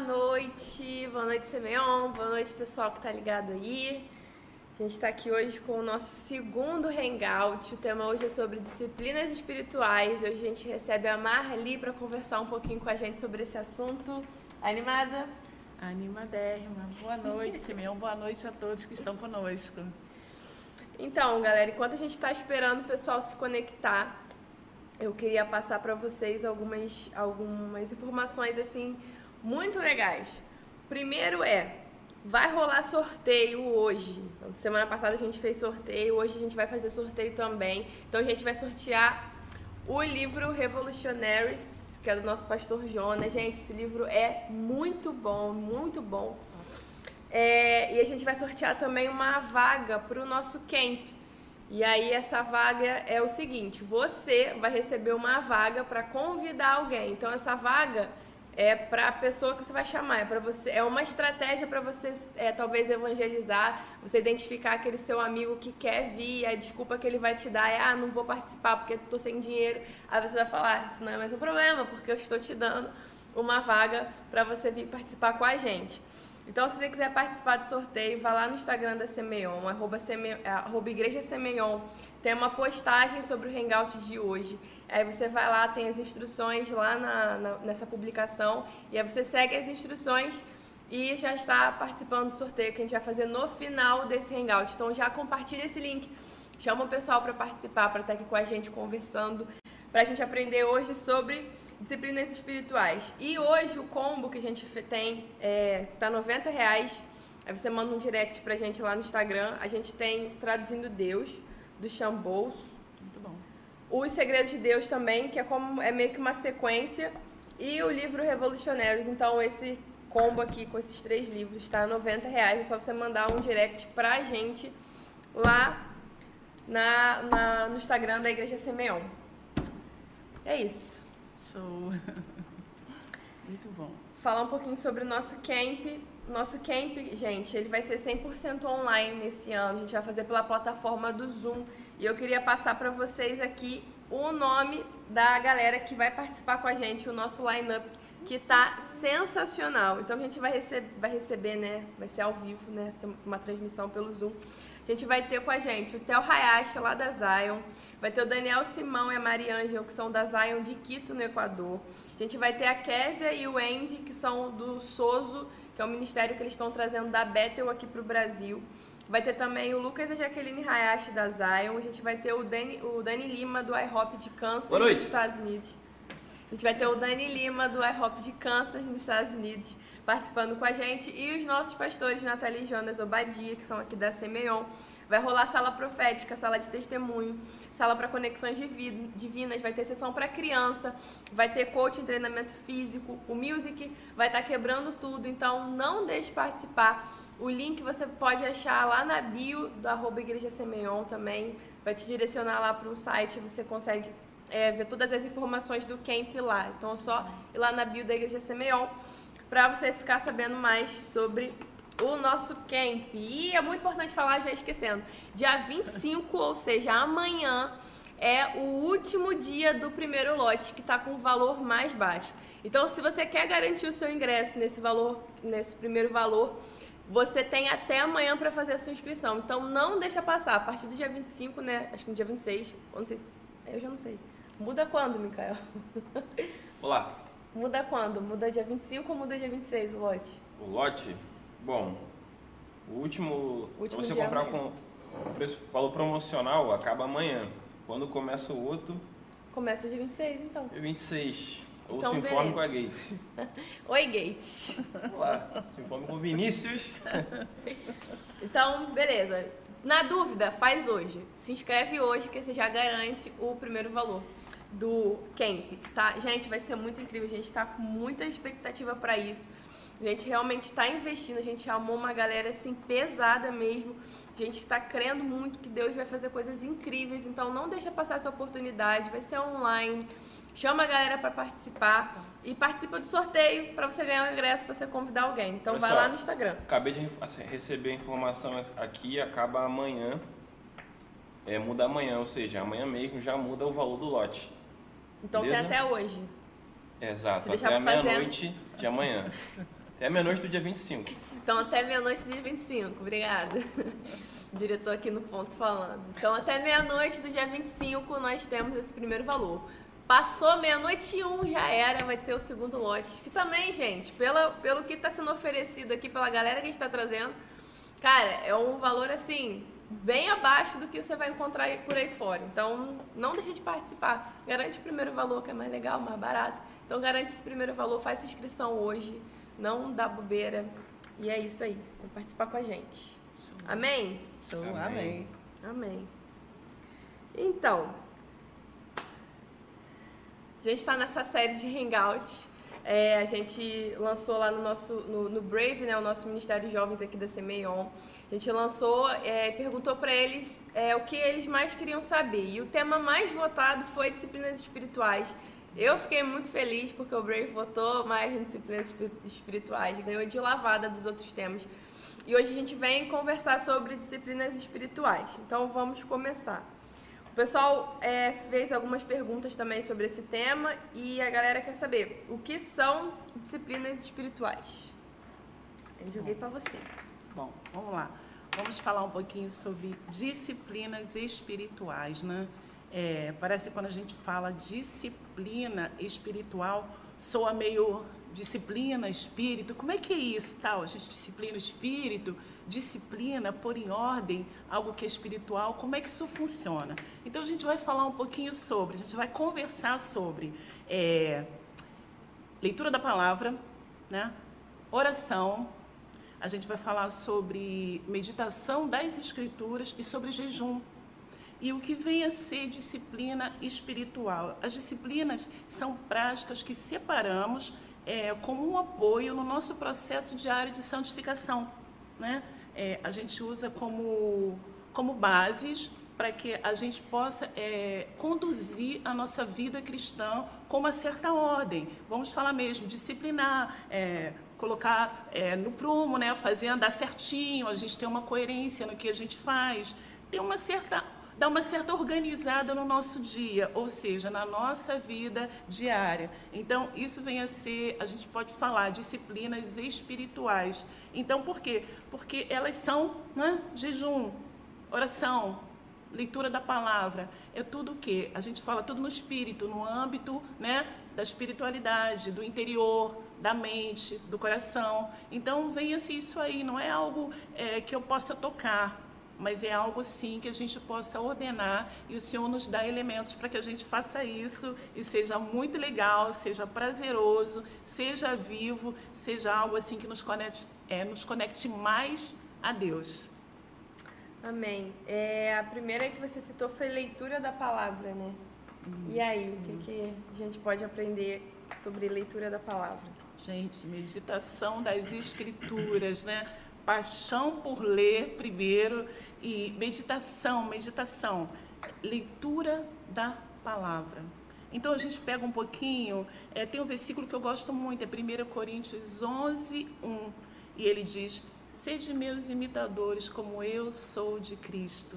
noite, boa noite Semeon, boa noite pessoal que tá ligado aí. A gente está aqui hoje com o nosso segundo hangout. O tema hoje é sobre disciplinas espirituais. Hoje a gente recebe a Marli para conversar um pouquinho com a gente sobre esse assunto. Animada? Animadérrima. Boa noite, Simeão. Boa noite a todos que estão conosco. Então, galera, enquanto a gente está esperando o pessoal se conectar, eu queria passar para vocês algumas, algumas informações assim muito legais. Primeiro é, vai rolar sorteio hoje. Semana passada a gente fez sorteio, hoje a gente vai fazer sorteio também. Então a gente vai sortear o livro Revolutionaries, que é do nosso pastor Jonas. Gente, esse livro é muito bom, muito bom. É, e a gente vai sortear também uma vaga para o nosso camp. E aí essa vaga é o seguinte: você vai receber uma vaga para convidar alguém. Então essa vaga é para a pessoa que você vai chamar, é para você, é uma estratégia para você é, talvez evangelizar, você identificar aquele seu amigo que quer vir, a desculpa que ele vai te dar é ah, não vou participar porque estou sem dinheiro. Aí você vai falar, isso não é mais um problema, porque eu estou te dando uma vaga para você vir participar com a gente. Então, se você quiser participar do sorteio, vá lá no Instagram da Semeion, arroba, arroba Igreja Semeion. Tem uma postagem sobre o Hangout de hoje. Aí você vai lá, tem as instruções lá na, na, nessa publicação, e aí você segue as instruções e já está participando do sorteio que a gente vai fazer no final desse Hangout. Então já compartilha esse link, chama o pessoal para participar, para estar aqui com a gente conversando, para a gente aprender hoje sobre disciplinas espirituais. E hoje o combo que a gente tem é, tá 90 reais. Aí você manda um direct pra gente lá no Instagram. A gente tem Traduzindo Deus, do Chambous. Os Segredos de Deus também, que é como é meio que uma sequência. E o livro Revolutionários. Então esse combo aqui com esses três livros está 90 reais. É só você mandar um direct pra gente lá na, na, no Instagram da Igreja Semeon. É isso. Show. Muito bom. Falar um pouquinho sobre o nosso camp. Nosso camp, gente, ele vai ser 100% online nesse ano. A gente vai fazer pela plataforma do Zoom. E eu queria passar para vocês aqui o nome da galera que vai participar com a gente, o nosso lineup, que tá sensacional. Então a gente vai receber, vai receber, né? Vai ser ao vivo, né? Uma transmissão pelo Zoom. A gente vai ter com a gente o Theo Hayashi, lá da Zion. Vai ter o Daniel Simão e a Mariângela, que são da Zion de Quito, no Equador. A gente vai ter a Késia e o Andy, que são do Soso, que é o ministério que eles estão trazendo da Bethel aqui para o Brasil. Vai ter também o Lucas e a Jaqueline Hayashi da Zion. A gente vai ter o Dani, o Dani Lima do iHop de Kansas, nos Estados Unidos. A gente vai ter o Dani Lima do iHop de Kansas, nos Estados Unidos participando com a gente e os nossos pastores Nathalie e Jonas Obadia, que são aqui da Semeon. Vai rolar sala profética, sala de testemunho, sala para conexões divinas, vai ter sessão para criança, vai ter coaching, treinamento físico, o music vai estar tá quebrando tudo, então não deixe de participar. O link você pode achar lá na bio do arroba Igreja Semeon também, vai te direcionar lá para um site, você consegue é, ver todas as informações do camp lá. Então é só ir lá na bio da Igreja Semeon para você ficar sabendo mais sobre o nosso camp. E é muito importante falar, já esquecendo, dia 25, ou seja, amanhã, é o último dia do primeiro lote, que está com o valor mais baixo. Então, se você quer garantir o seu ingresso nesse valor, nesse primeiro valor, você tem até amanhã para fazer a sua inscrição. Então, não deixa passar. A partir do dia 25, né? Acho que no dia 26, ou não sei se... Eu já não sei. Muda quando, Mikael? Olá, Muda quando? Muda dia 25 ou muda dia 26 o lote? O lote? Bom, o último. O último você dia comprar amanhã. com preço valor promocional acaba amanhã. Quando começa o outro, Começa dia 26, então. é 26. Ou Então, se informe beleza. com a Gates. Oi, Gates. Olá, se informe com o Vinícius. Então, beleza. Na dúvida, faz hoje. Se inscreve hoje que você já garante o primeiro valor do camp, tá? Gente, vai ser muito incrível. A gente tá com muita expectativa para isso. A gente realmente está investindo, a gente chamou uma galera assim pesada mesmo. Gente que tá crendo muito que Deus vai fazer coisas incríveis, então não deixa passar essa oportunidade. Vai ser online. Chama a galera para participar e participa do sorteio para você ganhar o ingresso para você convidar alguém. Então Olha vai lá no Instagram. Acabei de assim, receber a informação aqui, acaba amanhã. É, muda amanhã, ou seja, amanhã mesmo já muda o valor do lote. Então Beleza? tem até hoje. Exato, até a meia-noite de amanhã. Até meia-noite do dia 25. Então, até meia-noite do dia 25, obrigada. Diretor aqui no ponto falando. Então, até meia-noite do dia 25, nós temos esse primeiro valor. Passou meia-noite e um, já era, vai ter o segundo lote. Que também, gente, pela, pelo que está sendo oferecido aqui, pela galera que a gente está trazendo, cara, é um valor assim, bem abaixo do que você vai encontrar por aí fora. Então, não deixe de participar. Garante o primeiro valor, que é mais legal, mais barato. Então, garante esse primeiro valor, faz sua inscrição hoje, não dá bobeira. E é isso aí, vem participar com a gente. Amém? Sou, Amém. amém. Então, a gente está nessa série de Hangout. É, a gente lançou lá no nosso no, no Brave, né, o nosso Ministério de Jovens aqui da CMEON. A gente lançou é, e perguntou para eles é, o que eles mais queriam saber. E o tema mais votado foi disciplinas espirituais. Eu fiquei muito feliz porque o Brave votou mais em disciplinas espi- espirituais, ganhou de lavada dos outros temas. E hoje a gente vem conversar sobre disciplinas espirituais. Então vamos começar. O pessoal é, fez algumas perguntas também sobre esse tema e a galera quer saber o que são disciplinas espirituais. Eu joguei para você. Bom, vamos lá. Vamos falar um pouquinho sobre disciplinas espirituais, né? É, parece que quando a gente fala disciplina espiritual, soa meio disciplina, espírito. Como é que é isso, tal? A gente disciplina o espírito, disciplina, pôr em ordem algo que é espiritual. Como é que isso funciona? Então a gente vai falar um pouquinho sobre, a gente vai conversar sobre é, leitura da palavra, né? Oração, a gente vai falar sobre meditação das escrituras e sobre jejum. E o que vem a ser disciplina espiritual? As disciplinas são práticas que separamos é, como um apoio no nosso processo diário de santificação. Né? É, a gente usa como, como bases para que a gente possa é, conduzir a nossa vida cristã com uma certa ordem. Vamos falar mesmo, disciplinar, é, colocar é, no prumo, né, fazer andar certinho, a gente ter uma coerência no que a gente faz, ter uma certa dar uma certa organizada no nosso dia, ou seja, na nossa vida diária. Então, isso vem a ser, a gente pode falar, disciplinas espirituais. Então, por quê? Porque elas são né, jejum, oração, leitura da palavra, é tudo o quê? A gente fala tudo no espírito, no âmbito né, da espiritualidade, do interior, da mente, do coração. Então, venha-se isso aí, não é algo é, que eu possa tocar, mas é algo sim que a gente possa ordenar e o Senhor nos dá elementos para que a gente faça isso e seja muito legal, seja prazeroso, seja vivo, seja algo assim que nos conecte, é, nos conecte mais a Deus. Amém. É, a primeira que você citou foi leitura da palavra, né? E aí, o que, que a gente pode aprender sobre leitura da palavra? Gente, meditação das escrituras, né? Paixão por ler primeiro e meditação, meditação, leitura da palavra. Então a gente pega um pouquinho, é, tem um versículo que eu gosto muito, é 1 Coríntios 11, 1, e ele diz: Sede meus imitadores, como eu sou de Cristo.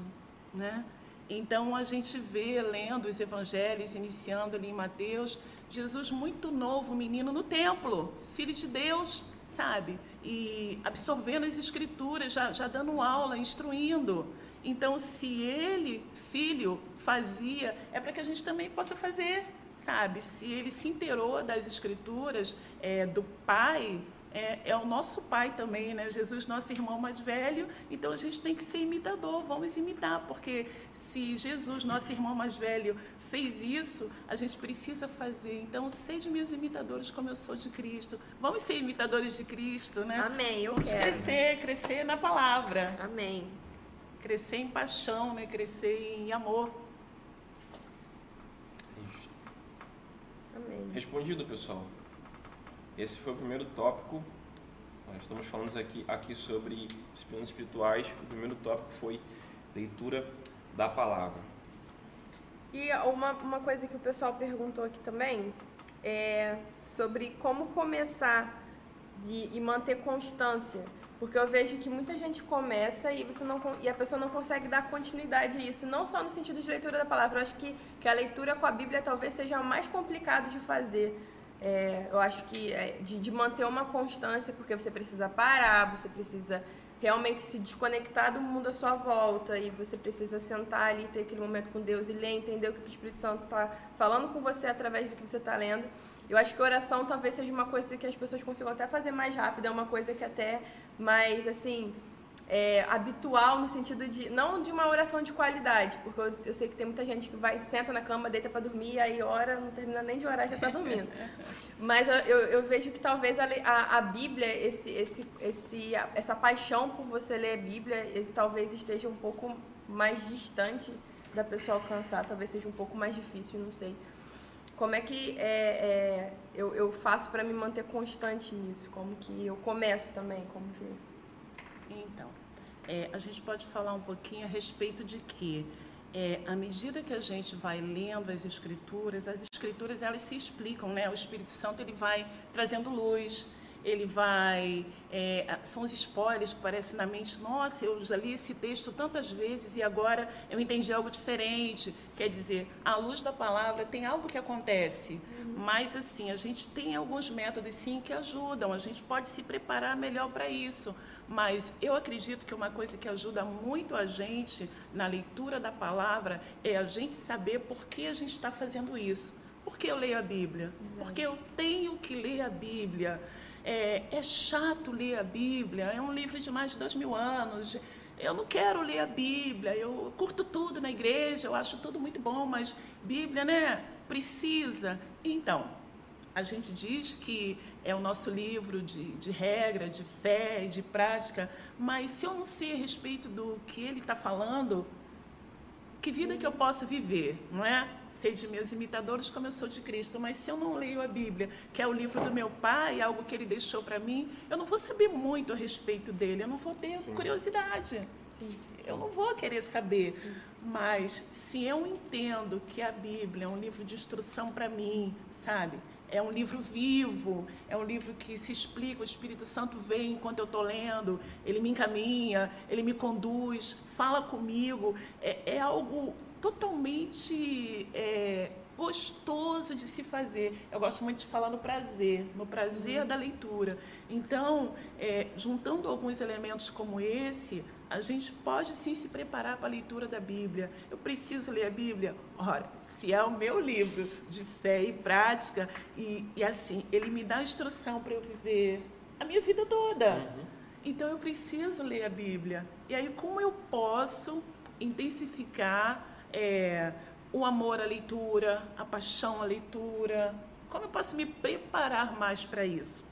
Né? Então a gente vê, lendo os evangelhos, iniciando ali em Mateus, Jesus muito novo, menino no templo, filho de Deus, sabe? E absorvendo as escrituras, já, já dando aula, instruindo. Então, se ele, filho, fazia, é para que a gente também possa fazer, sabe? Se ele se inteirou das escrituras é, do pai, é, é, o nosso pai também, né? Jesus, nosso irmão mais velho, então a gente tem que ser imitador, vamos imitar, porque se Jesus, nosso irmão mais velho, fez isso, a gente precisa fazer. Então, sede meus imitadores como eu sou de Cristo. Vamos ser imitadores de Cristo, né? Amém, eu Vamos quero. crescer, crescer na palavra, Amém. crescer em paixão, né? Crescer em amor. Amém. Respondido, pessoal. Esse foi o primeiro tópico. Nós estamos falando aqui, aqui sobre disciplinas espirituais. O primeiro tópico foi leitura da palavra. E uma, uma coisa que o pessoal perguntou aqui também é sobre como começar de, e manter constância. Porque eu vejo que muita gente começa e, você não, e a pessoa não consegue dar continuidade a isso. Não só no sentido de leitura da palavra. Eu acho que, que a leitura com a Bíblia talvez seja o mais complicado de fazer. É, eu acho que é, de, de manter uma constância, porque você precisa parar, você precisa realmente se desconectar do mundo à sua volta e você precisa sentar ali, ter aquele momento com Deus e ler, entender o que o Espírito Santo está falando com você através do que você está lendo. Eu acho que oração talvez seja uma coisa que as pessoas consigam até fazer mais rápido, é uma coisa que até mais, assim, é, habitual no sentido de não de uma oração de qualidade, porque eu, eu, sei que tem muita gente que vai senta na cama, deita para dormir, aí ora, não termina nem de orar já está dormindo. Mas eu, eu, eu, vejo que talvez a, a, a, Bíblia, esse, esse, esse, essa paixão por você ler a Bíblia, ele talvez esteja um pouco mais distante da pessoa alcançar, talvez seja um pouco mais difícil, não sei. Como é que é, é eu, eu faço para me manter constante nisso? Como que eu começo também? Como que então, é, a gente pode falar um pouquinho a respeito de que, é, à medida que a gente vai lendo as escrituras, as escrituras elas se explicam, né? O Espírito Santo ele vai trazendo luz, ele vai. É, são os spoilers que aparecem na mente. Nossa, eu já li esse texto tantas vezes e agora eu entendi algo diferente. Quer dizer, à luz da palavra tem algo que acontece. Uhum. Mas, assim, a gente tem alguns métodos, sim, que ajudam. A gente pode se preparar melhor para isso. Mas eu acredito que uma coisa que ajuda muito a gente na leitura da palavra é a gente saber por que a gente está fazendo isso. Por que eu leio a Bíblia? Porque eu tenho que ler a Bíblia. É, é chato ler a Bíblia, é um livro de mais de dois mil anos. Eu não quero ler a Bíblia, eu curto tudo na igreja, eu acho tudo muito bom, mas Bíblia, né? Precisa. Então, a gente diz que é o nosso livro de, de regra, de fé, de prática, mas se eu não sei a respeito do que ele está falando, que vida que eu posso viver, não é? Sei de meus imitadores como eu sou de Cristo, mas se eu não leio a Bíblia, que é o livro do meu pai, algo que ele deixou para mim, eu não vou saber muito a respeito dele, eu não vou ter Sim. curiosidade. Sim. Eu não vou querer saber. Mas se eu entendo que a Bíblia é um livro de instrução para mim, sabe? É um livro vivo, é um livro que se explica, o Espírito Santo vem enquanto eu estou lendo, ele me encaminha, ele me conduz, fala comigo, é, é algo totalmente é, gostoso de se fazer. Eu gosto muito de falar no prazer, no prazer uhum. da leitura. Então, é, juntando alguns elementos como esse, a gente pode sim se preparar para a leitura da Bíblia. Eu preciso ler a Bíblia? Ora, se é o meu livro de fé e prática, e, e assim, ele me dá instrução para eu viver a minha vida toda. Uhum. Então eu preciso ler a Bíblia. E aí, como eu posso intensificar é, o amor à leitura, a paixão à leitura? Como eu posso me preparar mais para isso?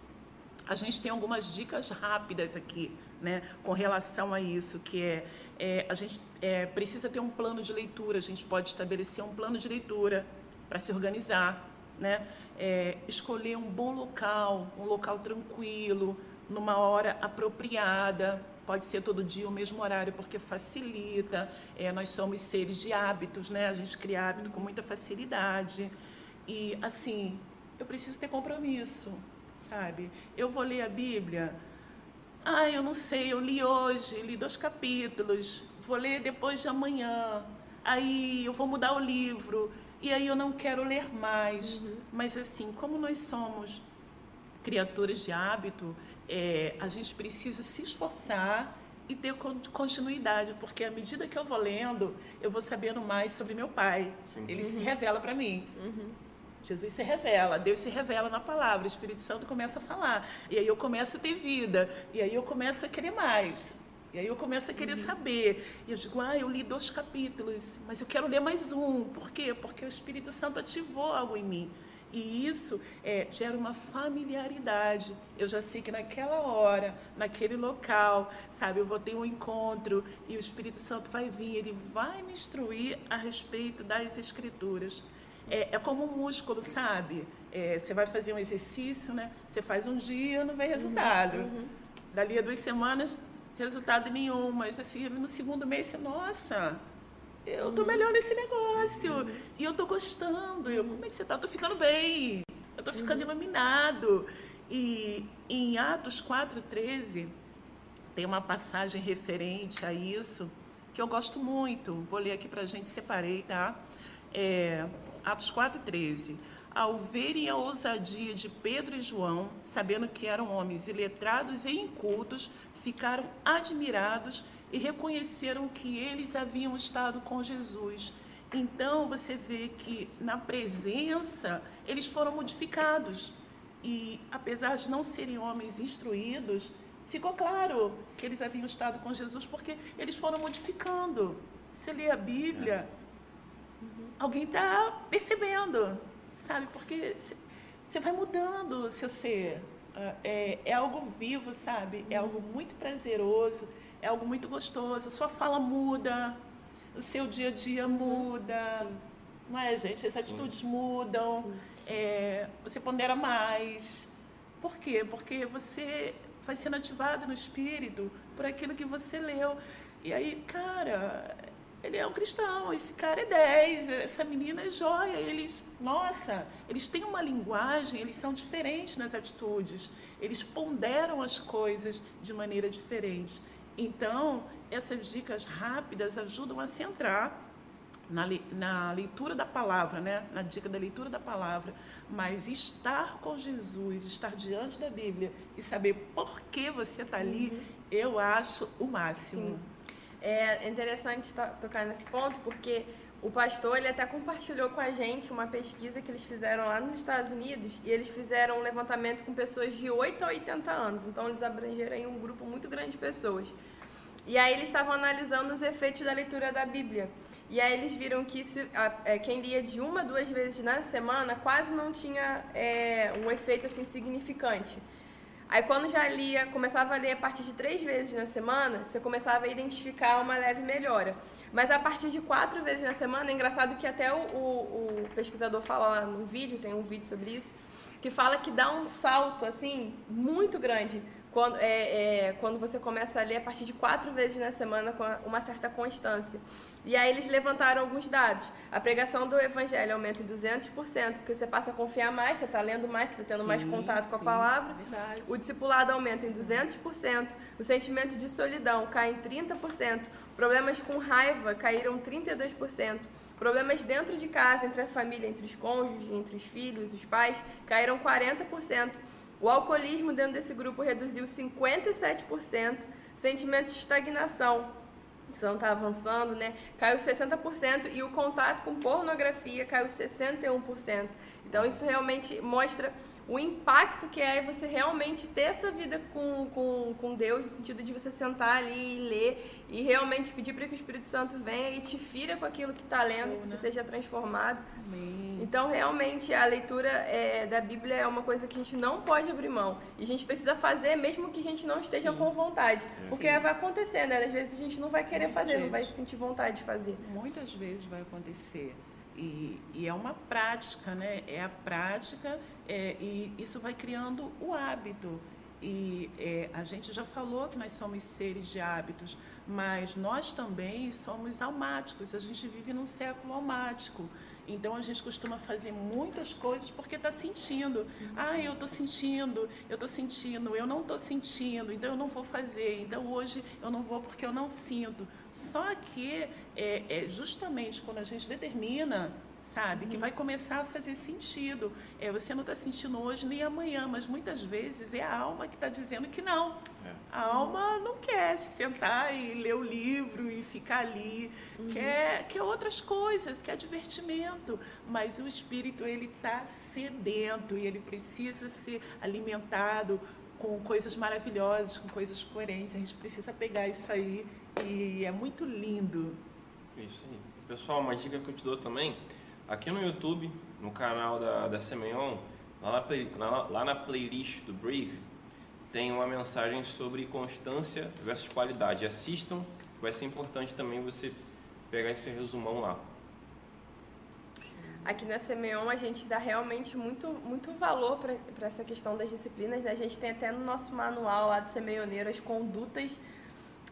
A gente tem algumas dicas rápidas aqui né, com relação a isso, que é, é a gente é, precisa ter um plano de leitura, a gente pode estabelecer um plano de leitura para se organizar, né, é, escolher um bom local, um local tranquilo, numa hora apropriada, pode ser todo dia o mesmo horário, porque facilita. É, nós somos seres de hábitos, né? A gente cria hábito com muita facilidade. E, assim, eu preciso ter compromisso, sabe? Eu vou ler a Bíblia ah, eu não sei, eu li hoje, li dois capítulos, vou ler depois de amanhã. Aí eu vou mudar o livro e aí eu não quero ler mais. Uhum. Mas assim, como nós somos criaturas de hábito, é, a gente precisa se esforçar e ter continuidade, porque à medida que eu vou lendo, eu vou sabendo mais sobre meu pai. Sim. Ele uhum. se revela para mim. Uhum. Jesus se revela, Deus se revela na palavra, o Espírito Santo começa a falar. E aí eu começo a ter vida, e aí eu começo a querer mais. E aí eu começo a querer uhum. saber. E eu digo, ah, eu li dois capítulos, mas eu quero ler mais um. Por quê? Porque o Espírito Santo ativou algo em mim. E isso é, gera uma familiaridade. Eu já sei que naquela hora, naquele local, sabe, eu vou ter um encontro e o Espírito Santo vai vir, ele vai me instruir a respeito das Escrituras. É, é como um músculo, sabe? É, você vai fazer um exercício, né? Você faz um dia, não vê resultado. Uhum, uhum. Dali a duas semanas, resultado nenhum. Mas assim, no segundo mês, você, nossa, eu tô uhum. melhor nesse negócio. Uhum. E eu tô gostando. Eu, como é que você tá? Eu tô ficando bem. Eu tô ficando uhum. iluminado. E em Atos 4,13, tem uma passagem referente a isso que eu gosto muito. Vou ler aqui pra gente, separei, tá? É, Atos 4,13. ao verem a ousadia de Pedro e João, sabendo que eram homens iletrados e incultos, ficaram admirados e reconheceram que eles haviam estado com Jesus. Então você vê que na presença eles foram modificados. E apesar de não serem homens instruídos, ficou claro que eles haviam estado com Jesus porque eles foram modificando. Você lê a Bíblia, alguém está percebendo, sabe? Porque você vai mudando seu ser. Ah, é, é algo vivo, sabe? É algo muito prazeroso, é algo muito gostoso. Sua fala muda, o seu dia a dia muda. Sim. Não é, gente? As atitudes mudam, é, você pondera mais. Por quê? Porque você vai sendo ativado no espírito por aquilo que você leu. E aí, cara, ele é um cristão, esse cara é 10, essa menina é joia. Eles, nossa, eles têm uma linguagem, eles são diferentes nas atitudes, eles ponderam as coisas de maneira diferente. Então, essas dicas rápidas ajudam a centrar na, na leitura da palavra, né? na dica da leitura da palavra, mas estar com Jesus, estar diante da Bíblia e saber por que você está ali, uhum. eu acho o máximo. Sim. É interessante tocar nesse ponto, porque o pastor ele até compartilhou com a gente uma pesquisa que eles fizeram lá nos Estados Unidos e eles fizeram um levantamento com pessoas de 8 a 80 anos, então eles abrangeram um grupo muito grande de pessoas. E aí eles estavam analisando os efeitos da leitura da Bíblia. E aí eles viram que se, a, é, quem lia de uma, duas vezes na semana quase não tinha é, um efeito assim significante. Aí quando já lia, começava a ler a partir de três vezes na semana, você começava a identificar uma leve melhora. Mas a partir de quatro vezes na semana, é engraçado que até o, o, o pesquisador fala lá no vídeo, tem um vídeo sobre isso, que fala que dá um salto assim muito grande quando, é, é, quando você começa a ler a partir de quatro vezes na semana com uma certa constância. E aí eles levantaram alguns dados. A pregação do evangelho aumenta em 200%, porque você passa a confiar mais, você está lendo mais, você está tendo sim, mais contato sim, com a palavra. Verdade. O discipulado aumenta em 200%, o sentimento de solidão cai em 30%, problemas com raiva caíram 32%, problemas dentro de casa, entre a família, entre os cônjuges, entre os filhos, os pais, caíram 40%. O alcoolismo dentro desse grupo reduziu 57%, sentimento de estagnação, você não está avançando, né? Caiu 60% e o contato com pornografia caiu 61%. Então isso realmente mostra o impacto que é você realmente ter essa vida com, com, com Deus, no sentido de você sentar ali e ler e realmente pedir para que o Espírito Santo venha e te fira com aquilo que está lendo, que você seja transformado. Amém. Então, realmente, a leitura é, da Bíblia é uma coisa que a gente não pode abrir mão. E a gente precisa fazer, mesmo que a gente não esteja Sim. com vontade. Porque Sim. vai acontecer, né? Às vezes a gente não vai querer Muitas fazer, vezes. não vai sentir vontade de fazer. Muitas vezes vai acontecer. E, e, é uma prática, né? É a prática é, e isso vai criando o hábito. E é, a gente já falou que nós somos seres de hábitos, mas nós também somos almáticos. A gente vive num século almático. Então a gente costuma fazer muitas coisas porque está sentindo. Ah, eu estou sentindo, eu estou sentindo, eu não estou sentindo, então eu não vou fazer. Então hoje eu não vou porque eu não sinto. Só que é, é justamente quando a gente determina sabe? Uhum. Que vai começar a fazer sentido. É, você não está sentindo hoje nem amanhã, mas muitas vezes é a alma que está dizendo que não. É. A alma não quer se sentar e ler o livro e ficar ali, uhum. quer, quer outras coisas, quer divertimento. Mas o espírito ele está sedento e ele precisa ser alimentado com coisas maravilhosas, com coisas coerentes. A gente precisa pegar isso aí e é muito lindo. Isso aí. Pessoal, uma dica que eu te dou também Aqui no YouTube, no canal da, da Semeion, lá na, lá, na playlist do Brave, tem uma mensagem sobre constância versus qualidade. Assistam, vai ser importante também você pegar esse resumão lá. Aqui na Semeion a gente dá realmente muito, muito valor para essa questão das disciplinas. Né? A gente tem até no nosso manual lá de Semeioneiro as condutas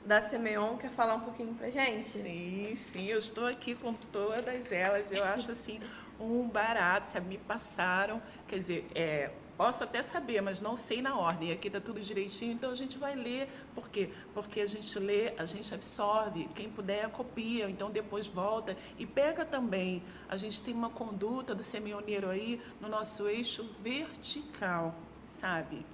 da Semeon quer falar um pouquinho pra gente? Sim, sim, eu estou aqui com todas elas. Eu acho assim um barato, sabe? Me passaram, quer dizer, é, posso até saber, mas não sei na ordem. Aqui está tudo direitinho, então a gente vai ler. Por quê? Porque a gente lê, a gente absorve. Quem puder, copia. Então depois volta e pega também. A gente tem uma conduta do semeioneiro aí no nosso eixo vertical, sabe?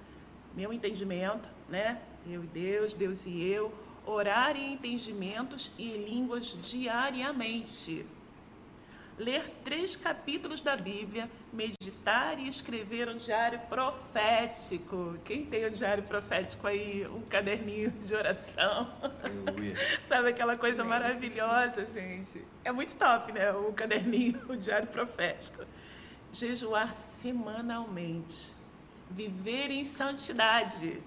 Meu entendimento, né? Eu e Deus, Deus e eu. Orar em entendimentos e em línguas diariamente ler três capítulos da Bíblia, meditar e escrever um diário profético. Quem tem um diário profético aí, um caderninho de oração? Sabe aquela coisa maravilhosa, gente? É muito top, né? O caderninho, o diário profético. Jejuar semanalmente. Viver em santidade.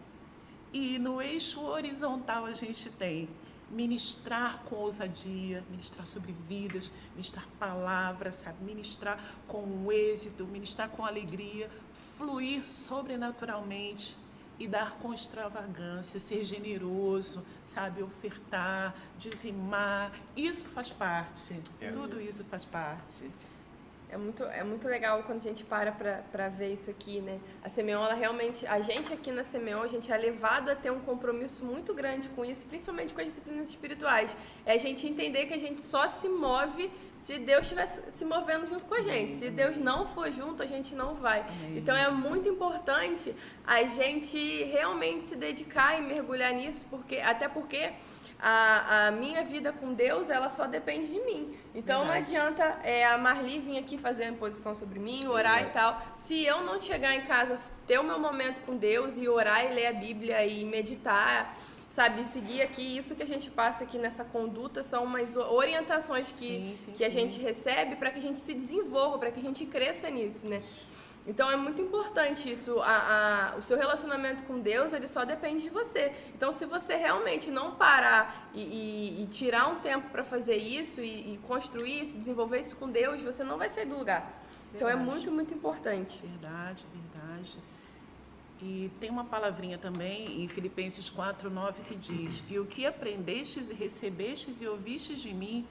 E no eixo horizontal a gente tem ministrar com ousadia, ministrar sobre vidas, ministrar palavras, sabe? Ministrar com êxito, ministrar com alegria, fluir sobrenaturalmente e dar com extravagância, ser generoso, sabe? Ofertar, dizimar. Isso faz parte. É. Tudo isso faz parte. É muito, é muito legal quando a gente para para ver isso aqui, né? A Semeon, ela realmente, a gente aqui na Semeon, a gente é levado a ter um compromisso muito grande com isso, principalmente com as disciplinas espirituais. É a gente entender que a gente só se move se Deus estiver se movendo junto com a gente. Se Deus não for junto, a gente não vai. Então é muito importante a gente realmente se dedicar e mergulhar nisso, porque até porque a, a minha vida com Deus, ela só depende de mim. Então Verdade. não adianta é, a Marli vir aqui fazer a imposição sobre mim, orar e tal. Se eu não chegar em casa, ter o meu momento com Deus e orar e ler a Bíblia e meditar, sabe, seguir aqui, isso que a gente passa aqui nessa conduta são umas orientações que, sim, sim, que a gente recebe para que a gente se desenvolva, para que a gente cresça nisso, né? Então é muito importante isso. A, a, o seu relacionamento com Deus ele só depende de você. Então se você realmente não parar e, e, e tirar um tempo para fazer isso e, e, construir isso, desenvolver isso com Deus, você não vai sair do lugar. Verdade. Então é muito muito importante. Verdade, verdade. E tem uma palavrinha também em Filipenses 4:9 que diz: "E o que aprendestes e recebestes e ouvistes de mim,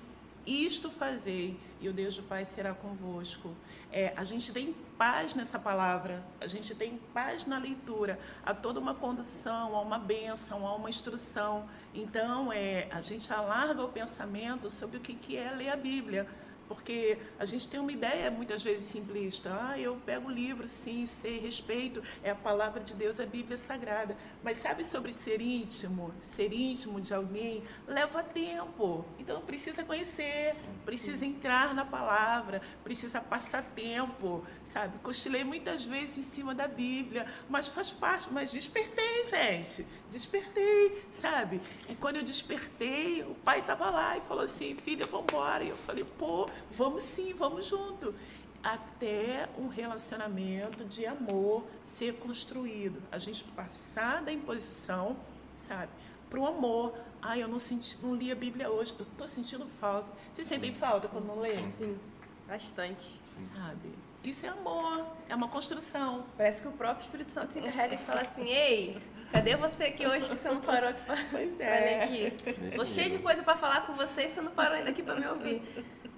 isto fazei, e o Deus do Pai será convosco." É, a gente tem paz nessa palavra, a gente tem paz na leitura, há toda uma condução, há uma bênção, há uma instrução. Então, é, a gente alarga o pensamento sobre o que, que é ler a Bíblia. Porque a gente tem uma ideia muitas vezes simplista. Ah, eu pego o livro, sim, sei, respeito, é a palavra de Deus, a Bíblia Sagrada. Mas sabe sobre ser íntimo? Ser íntimo de alguém leva tempo. Então precisa conhecer, sim, precisa entrar na palavra, precisa passar tempo, sabe? Cochilei muitas vezes em cima da Bíblia, mas faz parte, mas despertei, gente. Despertei, sabe? E quando eu despertei, o pai estava lá e falou assim: filha, vamos embora. E eu falei: pô, vamos sim, vamos junto. Até um relacionamento de amor ser construído. A gente passar da imposição, sabe, para o amor. Ah, eu não, senti, não li a Bíblia hoje, eu estou sentindo falta. Vocês sentem falta quando não lê? Sim, sim. bastante. Sim. Sabe? Isso é amor, é uma construção. Parece que o próprio Espírito Santo se encarrega de falar assim: ei, Cadê você aqui hoje que você não parou aqui pra, pois é. aqui? Tô cheio de coisa para falar com você e você não parou ainda aqui para me ouvir.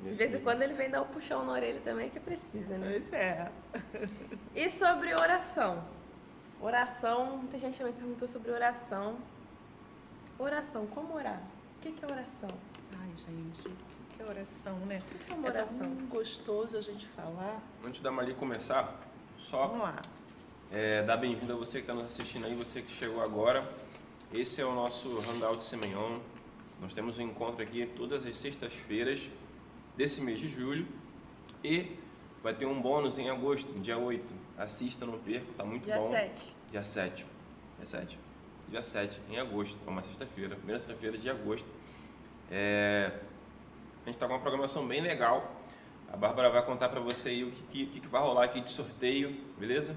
De vez em quando ele vem dar um puxão na orelha também, que precisa, né? Pois é. E sobre oração? Oração, muita gente também perguntou sobre oração. Oração, como orar? O que é oração? Ai, gente, que é oração, né? O que é uma oração? É tão gostoso a gente falar. Antes da Maria começar, só Vamos lá. É, dar bem-vindo a você que está nos assistindo aí, você que chegou agora. Esse é o nosso Handout Semenion. Nós temos um encontro aqui todas as sextas-feiras desse mês de julho e vai ter um bônus em agosto, dia 8. Assista, não perca, tá muito dia bom. Dia 7. Dia 7. Dia 7. Dia 7, em agosto, é uma sexta-feira, primeira sexta-feira de agosto. É... Gente está com uma programação bem legal. A Bárbara vai contar para você aí o que, que, que vai rolar aqui de sorteio, beleza?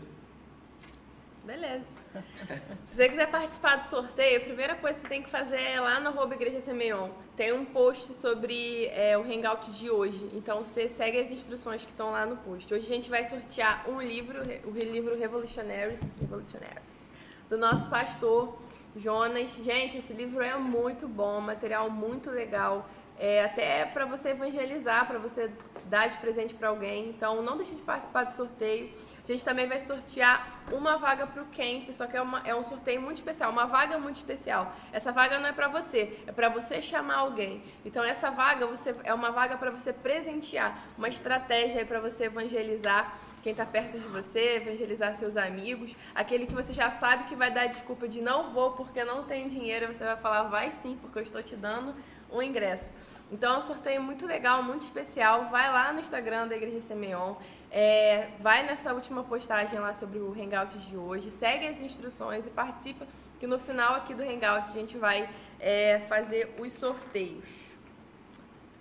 Beleza. Se você quiser participar do sorteio, a primeira coisa que você tem que fazer é lá no arroba Igreja Semeon. Tem um post sobre é, o Hangout de hoje. Então você segue as instruções que estão lá no post. Hoje a gente vai sortear um livro, o livro Revolutionaries, Revolutionaries do nosso pastor Jonas. Gente, esse livro é muito bom, material muito legal. É, até para você evangelizar, para você dar de presente para alguém. Então, não deixe de participar do sorteio. A gente também vai sortear uma vaga para o camp, só que é, uma, é um sorteio muito especial, uma vaga muito especial. Essa vaga não é para você, é para você chamar alguém. Então, essa vaga você, é uma vaga para você presentear, uma estratégia para você evangelizar quem está perto de você, evangelizar seus amigos, aquele que você já sabe que vai dar desculpa de não vou porque não tem dinheiro, você vai falar vai sim, porque eu estou te dando um ingresso. Então é um sorteio muito legal, muito especial. Vai lá no Instagram da Igreja Semeon, é, vai nessa última postagem lá sobre o Hangout de hoje, segue as instruções e participa, que no final aqui do Hangout a gente vai é, fazer os sorteios.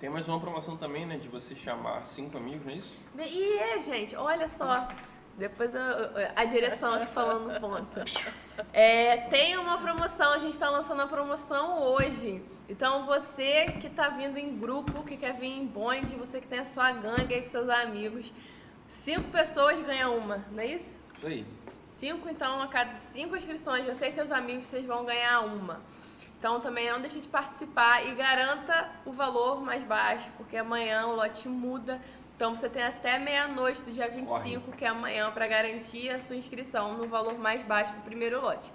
Tem mais uma promoção também, né? De você chamar cinco amigos, não é isso? E é, gente, olha só. Depois eu, a direção aqui falando no ponto. É, tem uma promoção, a gente está lançando a promoção hoje. Então você que está vindo em grupo, que quer vir em bonde, você que tem a sua gangue aí com seus amigos, cinco pessoas ganham uma, não é isso? Isso aí. Cinco, então, a cada cinco inscrições, você e seus amigos, vocês vão ganhar uma. Então também não deixe de participar e garanta o valor mais baixo, porque amanhã o lote muda. Então você tem até meia-noite do dia 25, Corre. que é amanhã, para garantir a sua inscrição no valor mais baixo do primeiro lote.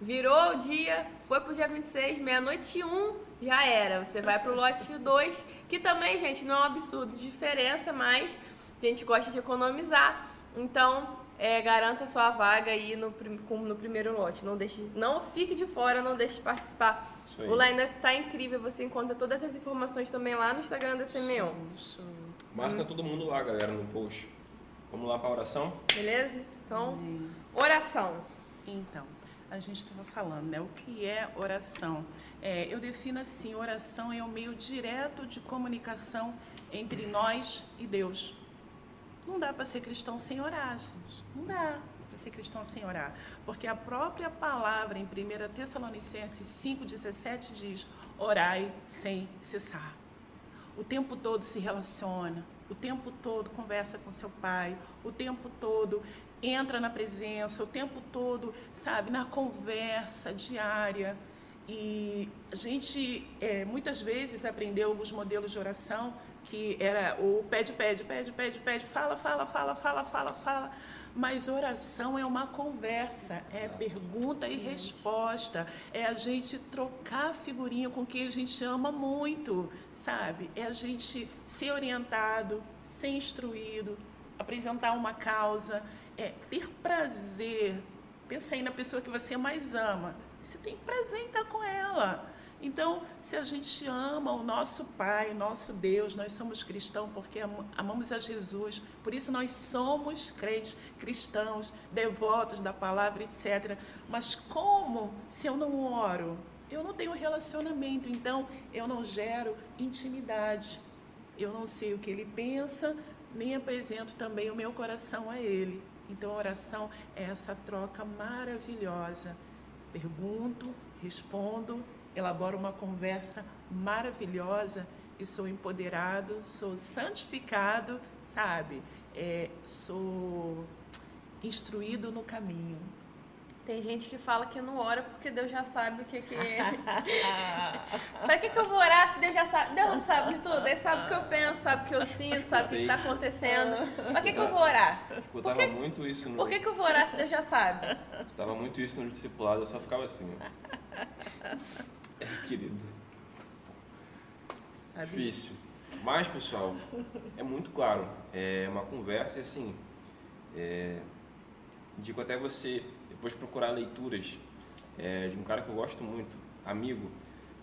Virou o dia, foi pro dia 26, meia-noite 1, já era. Você vai pro lote 2, que também, gente, não é um absurdo de diferença, mas a gente gosta de economizar. Então, é, garanta sua vaga aí no, no primeiro lote. Não, deixe, não fique de fora, não deixe de participar. O lineup tá incrível, você encontra todas as informações também lá no Instagram da Semeon. Marca hum. todo mundo lá, galera, no post. Vamos lá para a oração? Beleza? Então, oração. Então, a gente estava falando, né? O que é oração? É, eu defino assim: oração é o meio direto de comunicação entre nós e Deus. Não dá para ser cristão sem orar, gente. Não dá para ser cristão sem orar. Porque a própria palavra em 1 Tessalonicenses 5,17 diz: orai sem cessar. O tempo todo se relaciona, o tempo todo conversa com seu pai, o tempo todo entra na presença, o tempo todo, sabe, na conversa diária. E a gente é, muitas vezes aprendeu alguns modelos de oração que era o pede, pede, pede, pede, pede, fala, fala, fala, fala, fala, fala. Mas oração é uma conversa, é pergunta e resposta, é a gente trocar figurinha com quem a gente ama muito, sabe? É a gente ser orientado, ser instruído, apresentar uma causa, é ter prazer. Pensa aí na pessoa que você mais ama. Você tem prazer em estar com ela. Então, se a gente ama o nosso Pai, nosso Deus, nós somos cristãos porque amamos a Jesus, por isso nós somos crentes, cristãos, devotos da palavra, etc. Mas como se eu não oro? Eu não tenho relacionamento, então eu não gero intimidade. Eu não sei o que ele pensa, nem apresento também o meu coração a ele. Então, a oração é essa troca maravilhosa. Pergunto, respondo elaboro uma conversa maravilhosa e sou empoderado, sou santificado, sabe? É, sou instruído no caminho. Tem gente que fala que não ora porque Deus já sabe o que que é. pra que, que eu vou orar se Deus já sabe? Deus sabe de tudo. Ele sabe o que eu penso, sabe o que eu sinto, sabe o que, está acontecendo. Pra que, que eu vou orar? Escutava por que, muito isso no... Por que, que eu vou orar se Deus já sabe? Escutava muito isso no discipulado, eu só ficava assim. É, querido. É difícil. Mas, pessoal, é muito claro. É uma conversa assim. É, indico até você depois procurar leituras é, de um cara que eu gosto muito, amigo,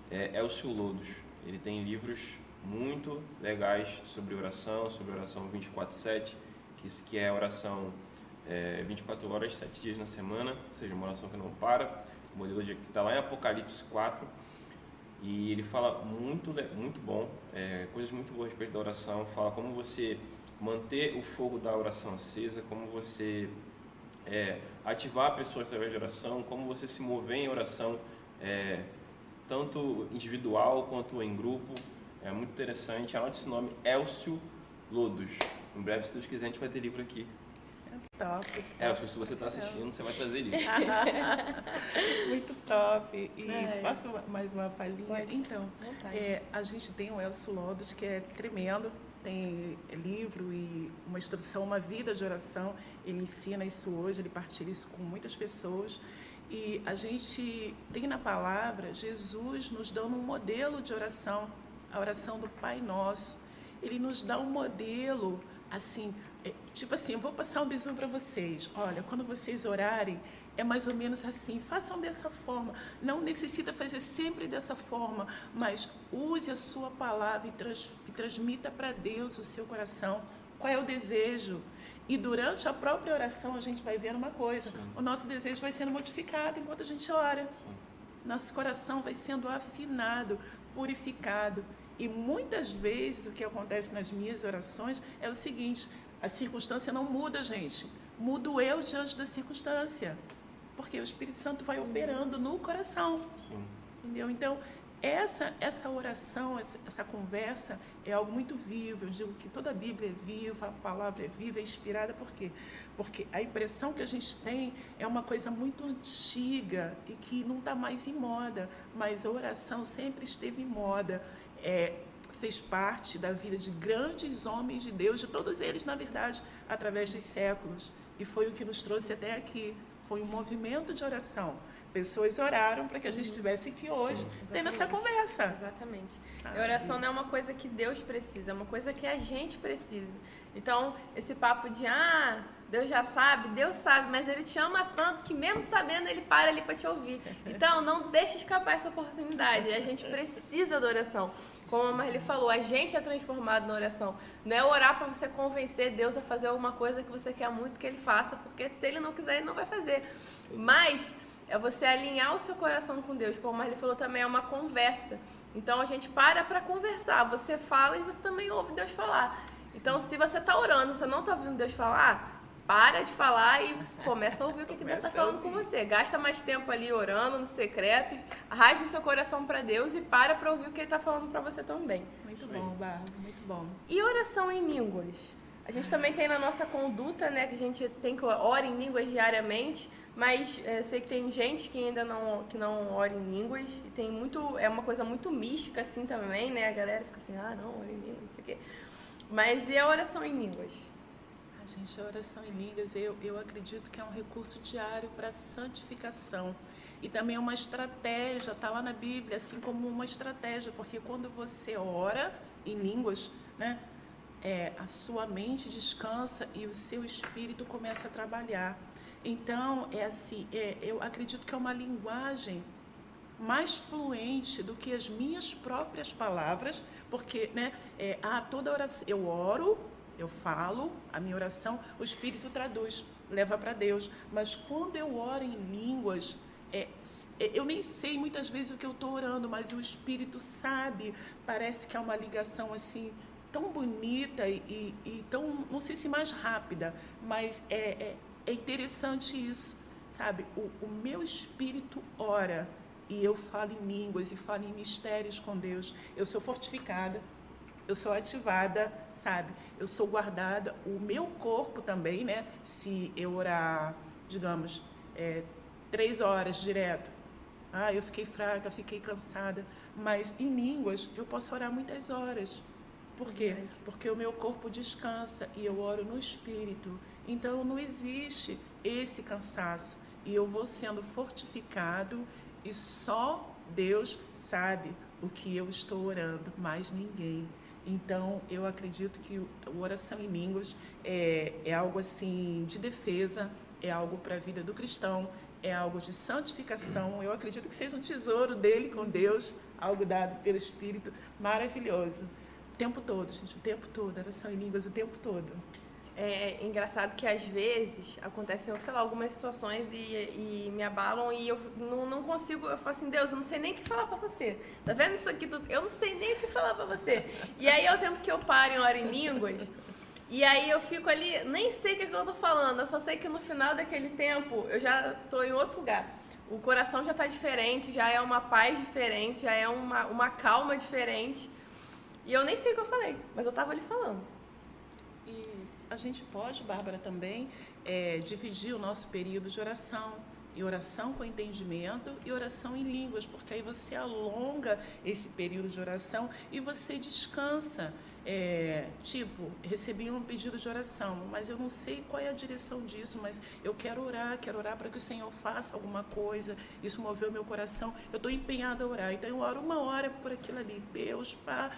é Elcio Lodos. Ele tem livros muito legais sobre oração, sobre oração 24/7, que que é oração é, 24 horas, 7 dias na semana, ou seja, uma oração que não para. Modelo que está lá em Apocalipse 4 e ele fala muito, muito bom, é, coisas muito boas a respeito da oração. Fala como você manter o fogo da oração acesa, como você é, ativar pessoas através de oração, como você se mover em oração, é, tanto individual quanto em grupo. É muito interessante. Anote esse nome, Elcio Lodos. Em breve, se Deus quiser, a gente vai ter livro aqui. Top. É, acho que se você está assistindo, você vai trazer isso. Muito top. E É. posso mais uma palhinha? Pode. Então, é, a gente tem o Elcio Lodos, que é tremendo, tem livro e uma instrução, uma vida de oração. Ele ensina isso hoje, ele partilha isso com muitas pessoas. E a gente tem na palavra Jesus nos dando um modelo de oração, a oração do Pai Nosso. Ele nos dá um modelo, assim, é, tipo assim, eu vou passar um bisu para vocês. Olha, quando vocês orarem, é mais ou menos assim, façam dessa forma. Não necessita fazer sempre dessa forma, mas use a sua palavra e, trans, e transmita para Deus o seu coração. Qual é o desejo? E durante a própria oração a gente vai vendo uma coisa: Sim. o nosso desejo vai sendo modificado enquanto a gente ora. Sim. Nosso coração vai sendo afinado, purificado. E muitas vezes o que acontece nas minhas orações é o seguinte: a circunstância não muda, gente. Mudo eu diante da circunstância. Porque o Espírito Santo vai operando no coração. Sim. Entendeu? Então, essa, essa oração, essa, essa conversa é algo muito vivo. Eu digo que toda a Bíblia é viva, a palavra é viva, é inspirada. Por quê? Porque a impressão que a gente tem é uma coisa muito antiga e que não está mais em moda. Mas a oração sempre esteve em moda. É, fez parte da vida de grandes homens de Deus, de todos eles, na verdade, através dos séculos. E foi o que nos trouxe até aqui. Foi um movimento de oração. Pessoas oraram para que a gente estivesse aqui hoje, Sim. tendo essa conversa. Exatamente. sabe? A oração não é uma coisa que Deus precisa, é uma coisa que a gente precisa. Então, esse papo de, ah, Deus já sabe, Deus sabe, mas Ele te ama tanto que mesmo sabendo, Ele para ali para te ouvir. Então, não deixe escapar essa oportunidade. A gente precisa da oração. Como a Marli falou, a gente é transformado na oração. Não é orar para você convencer Deus a fazer alguma coisa que você quer muito que Ele faça, porque se Ele não quiser, Ele não vai fazer. Mas é você alinhar o seu coração com Deus. Como a Marli falou também, é uma conversa. Então a gente para para conversar. Você fala e você também ouve Deus falar. Então se você está orando, você não está ouvindo Deus falar, para de falar e começa a ouvir o que, que Deus está falando com você. Gasta mais tempo ali orando no secreto, rasga o seu coração para Deus e para para ouvir o que Ele está falando para você também. Muito bom. Bárbara, muito bom. E oração em línguas? A gente também tem na nossa conduta, né, que a gente tem que orar em línguas diariamente, mas é, sei que tem gente que ainda não que não ora em línguas e tem muito é uma coisa muito mística assim também, né? A galera fica assim, ah, não, ora em línguas, não sei o quê. Mas e a oração em línguas? A gente, a oração em línguas, eu, eu acredito que é um recurso diário para santificação. E também é uma estratégia, está lá na Bíblia, assim como uma estratégia, porque quando você ora em línguas, né, é, a sua mente descansa e o seu espírito começa a trabalhar. Então, é assim, é, eu acredito que é uma linguagem mais fluente do que as minhas próprias palavras, porque, né, é, ah, toda oração, eu oro, eu falo, a minha oração, o Espírito traduz, leva para Deus. Mas quando eu oro em línguas, é, é, eu nem sei muitas vezes o que eu estou orando, mas o Espírito sabe. Parece que é uma ligação assim tão bonita e, e, tão, não sei se mais rápida, mas é, é, é interessante isso, sabe? O, o meu espírito ora e eu falo em línguas e falo em mistérios com Deus. Eu sou fortificada, eu sou ativada, sabe? Eu sou guardada. O meu corpo também, né? Se eu orar, digamos, é, três horas direto, ah, eu fiquei fraca, fiquei cansada. Mas em línguas eu posso orar muitas horas. Por quê? Porque o meu corpo descansa e eu oro no espírito. Então não existe esse cansaço. E eu vou sendo fortificado e só Deus sabe o que eu estou orando, mais ninguém. Então eu acredito que o- oração em línguas é, é algo assim de defesa, é algo para a vida do cristão, é algo de santificação. Eu acredito que seja um tesouro dele com Deus, algo dado pelo Espírito, maravilhoso. O tempo todo, gente, o tempo todo, oração em línguas o tempo todo. É engraçado que às vezes acontecem, sei lá, algumas situações e, e me abalam e eu não, não consigo, eu falo assim, Deus, eu não sei nem o que falar pra você. Tá vendo isso aqui tudo? Eu não sei nem o que falar pra você. E aí é o tempo que eu paro em hora em línguas e aí eu fico ali, nem sei o que, que eu tô falando, eu só sei que no final daquele tempo eu já tô em outro lugar. O coração já tá diferente, já é uma paz diferente, já é uma, uma calma diferente. E eu nem sei o que eu falei, mas eu tava ali falando. A gente pode, Bárbara, também é, dividir o nosso período de oração e oração com entendimento e oração em línguas, porque aí você alonga esse período de oração e você descansa. É, tipo, recebi um pedido de oração, mas eu não sei qual é a direção disso, mas eu quero orar, quero orar para que o Senhor faça alguma coisa. Isso moveu meu coração. Eu estou empenhada a orar, então eu oro uma hora por aquilo ali. Deus, pá.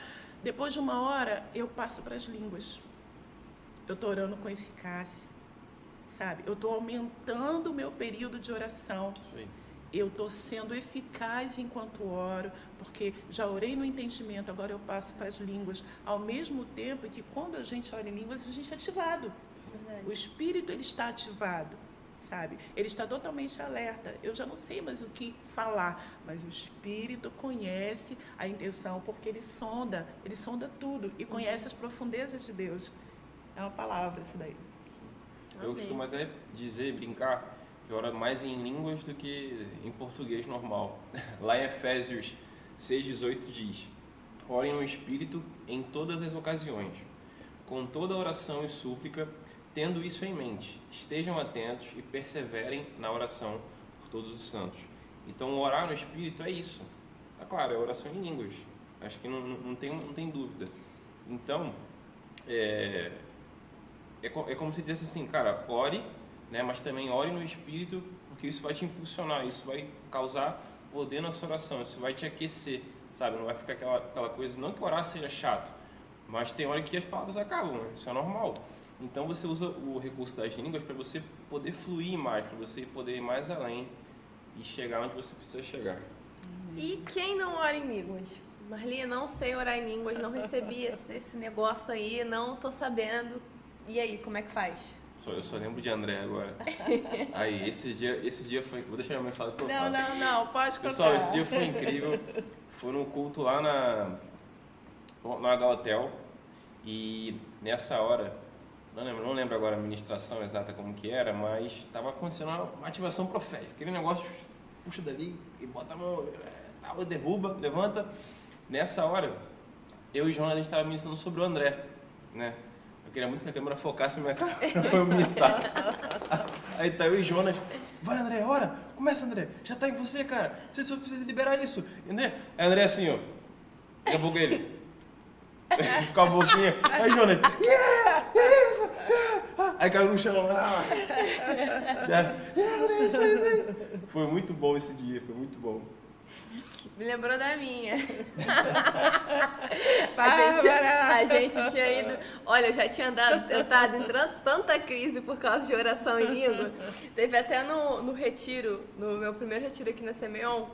Depois de uma hora, eu passo para as línguas. Eu estou orando com eficácia, sabe? Eu estou aumentando o meu período de oração. Sim eu estou sendo eficaz enquanto oro, porque já orei no entendimento, agora eu passo para as línguas, ao mesmo tempo que quando a gente ora em línguas, a gente é ativado. O espírito ele está ativado, sabe? Ele está totalmente alerta. Eu já não sei mais o que falar, mas o espírito conhece a intenção, porque ele sonda, ele sonda tudo e conhece as profundezas de Deus. É uma palavra isso daí. Eu costumo até dizer, brincar, que ora mais em línguas do que em português normal. Lá em Efésios 6,18 diz: Orem no Espírito em todas as ocasiões, com toda oração e súplica, tendo isso em mente. Estejam atentos e perseverem na oração por todos os santos. Então, orar no Espírito é isso. Tá claro, é oração em línguas. Acho que não, não, tem, não tem dúvida. Então, é, é, é como se dissesse assim, cara, ore né? Mas também ore no Espírito, porque isso vai te impulsionar, isso vai causar poder na sua oração, isso vai te aquecer, sabe? Não vai ficar aquela, aquela coisa, não que orar seja chato, mas tem hora que as palavras acabam, né? isso é normal. Então você usa o recurso das línguas para você poder fluir mais, para você poder ir mais além e chegar onde você precisa chegar. E quem não ora em línguas? Marli, não sei orar em línguas, não recebi esse, esse negócio aí, não tô sabendo. E aí, como é que faz? Eu só lembro de André agora. Aí, esse dia, esse dia foi. Vou deixar minha mãe falar Não, não, não, pode contar. Pessoal, esse dia foi incrível. Foi no culto lá na, no H Hotel. E nessa hora, não lembro, não lembro agora a ministração exata como que era, mas estava acontecendo uma ativação profética. Aquele negócio, puxa dali e bota a mão, é, derruba, levanta. Nessa hora, eu e Jonas, a gente estava ministrando sobre o André, né? Queria muito que a câmera focasse na minha cara pra eu imitar. Aí tá eu e Jonas. Vai, André, ora! Começa, André! Já tá em você, cara! Você só precisa liberar isso! André, aí André assim, ó. Daqui a pouco ele. Com a boquinha. Aí Jonas. Yeah! Isso! Yeah! Aí caiu no chão. Ah, já. Yeah, André, isso aí. Foi muito bom esse dia, foi muito bom. Me lembrou da minha. a, gente, a gente tinha ido. Olha, eu já tinha andado, eu estava entrando tanta crise por causa de oração em língua. Teve até no, no retiro, no meu primeiro retiro aqui na Semeon.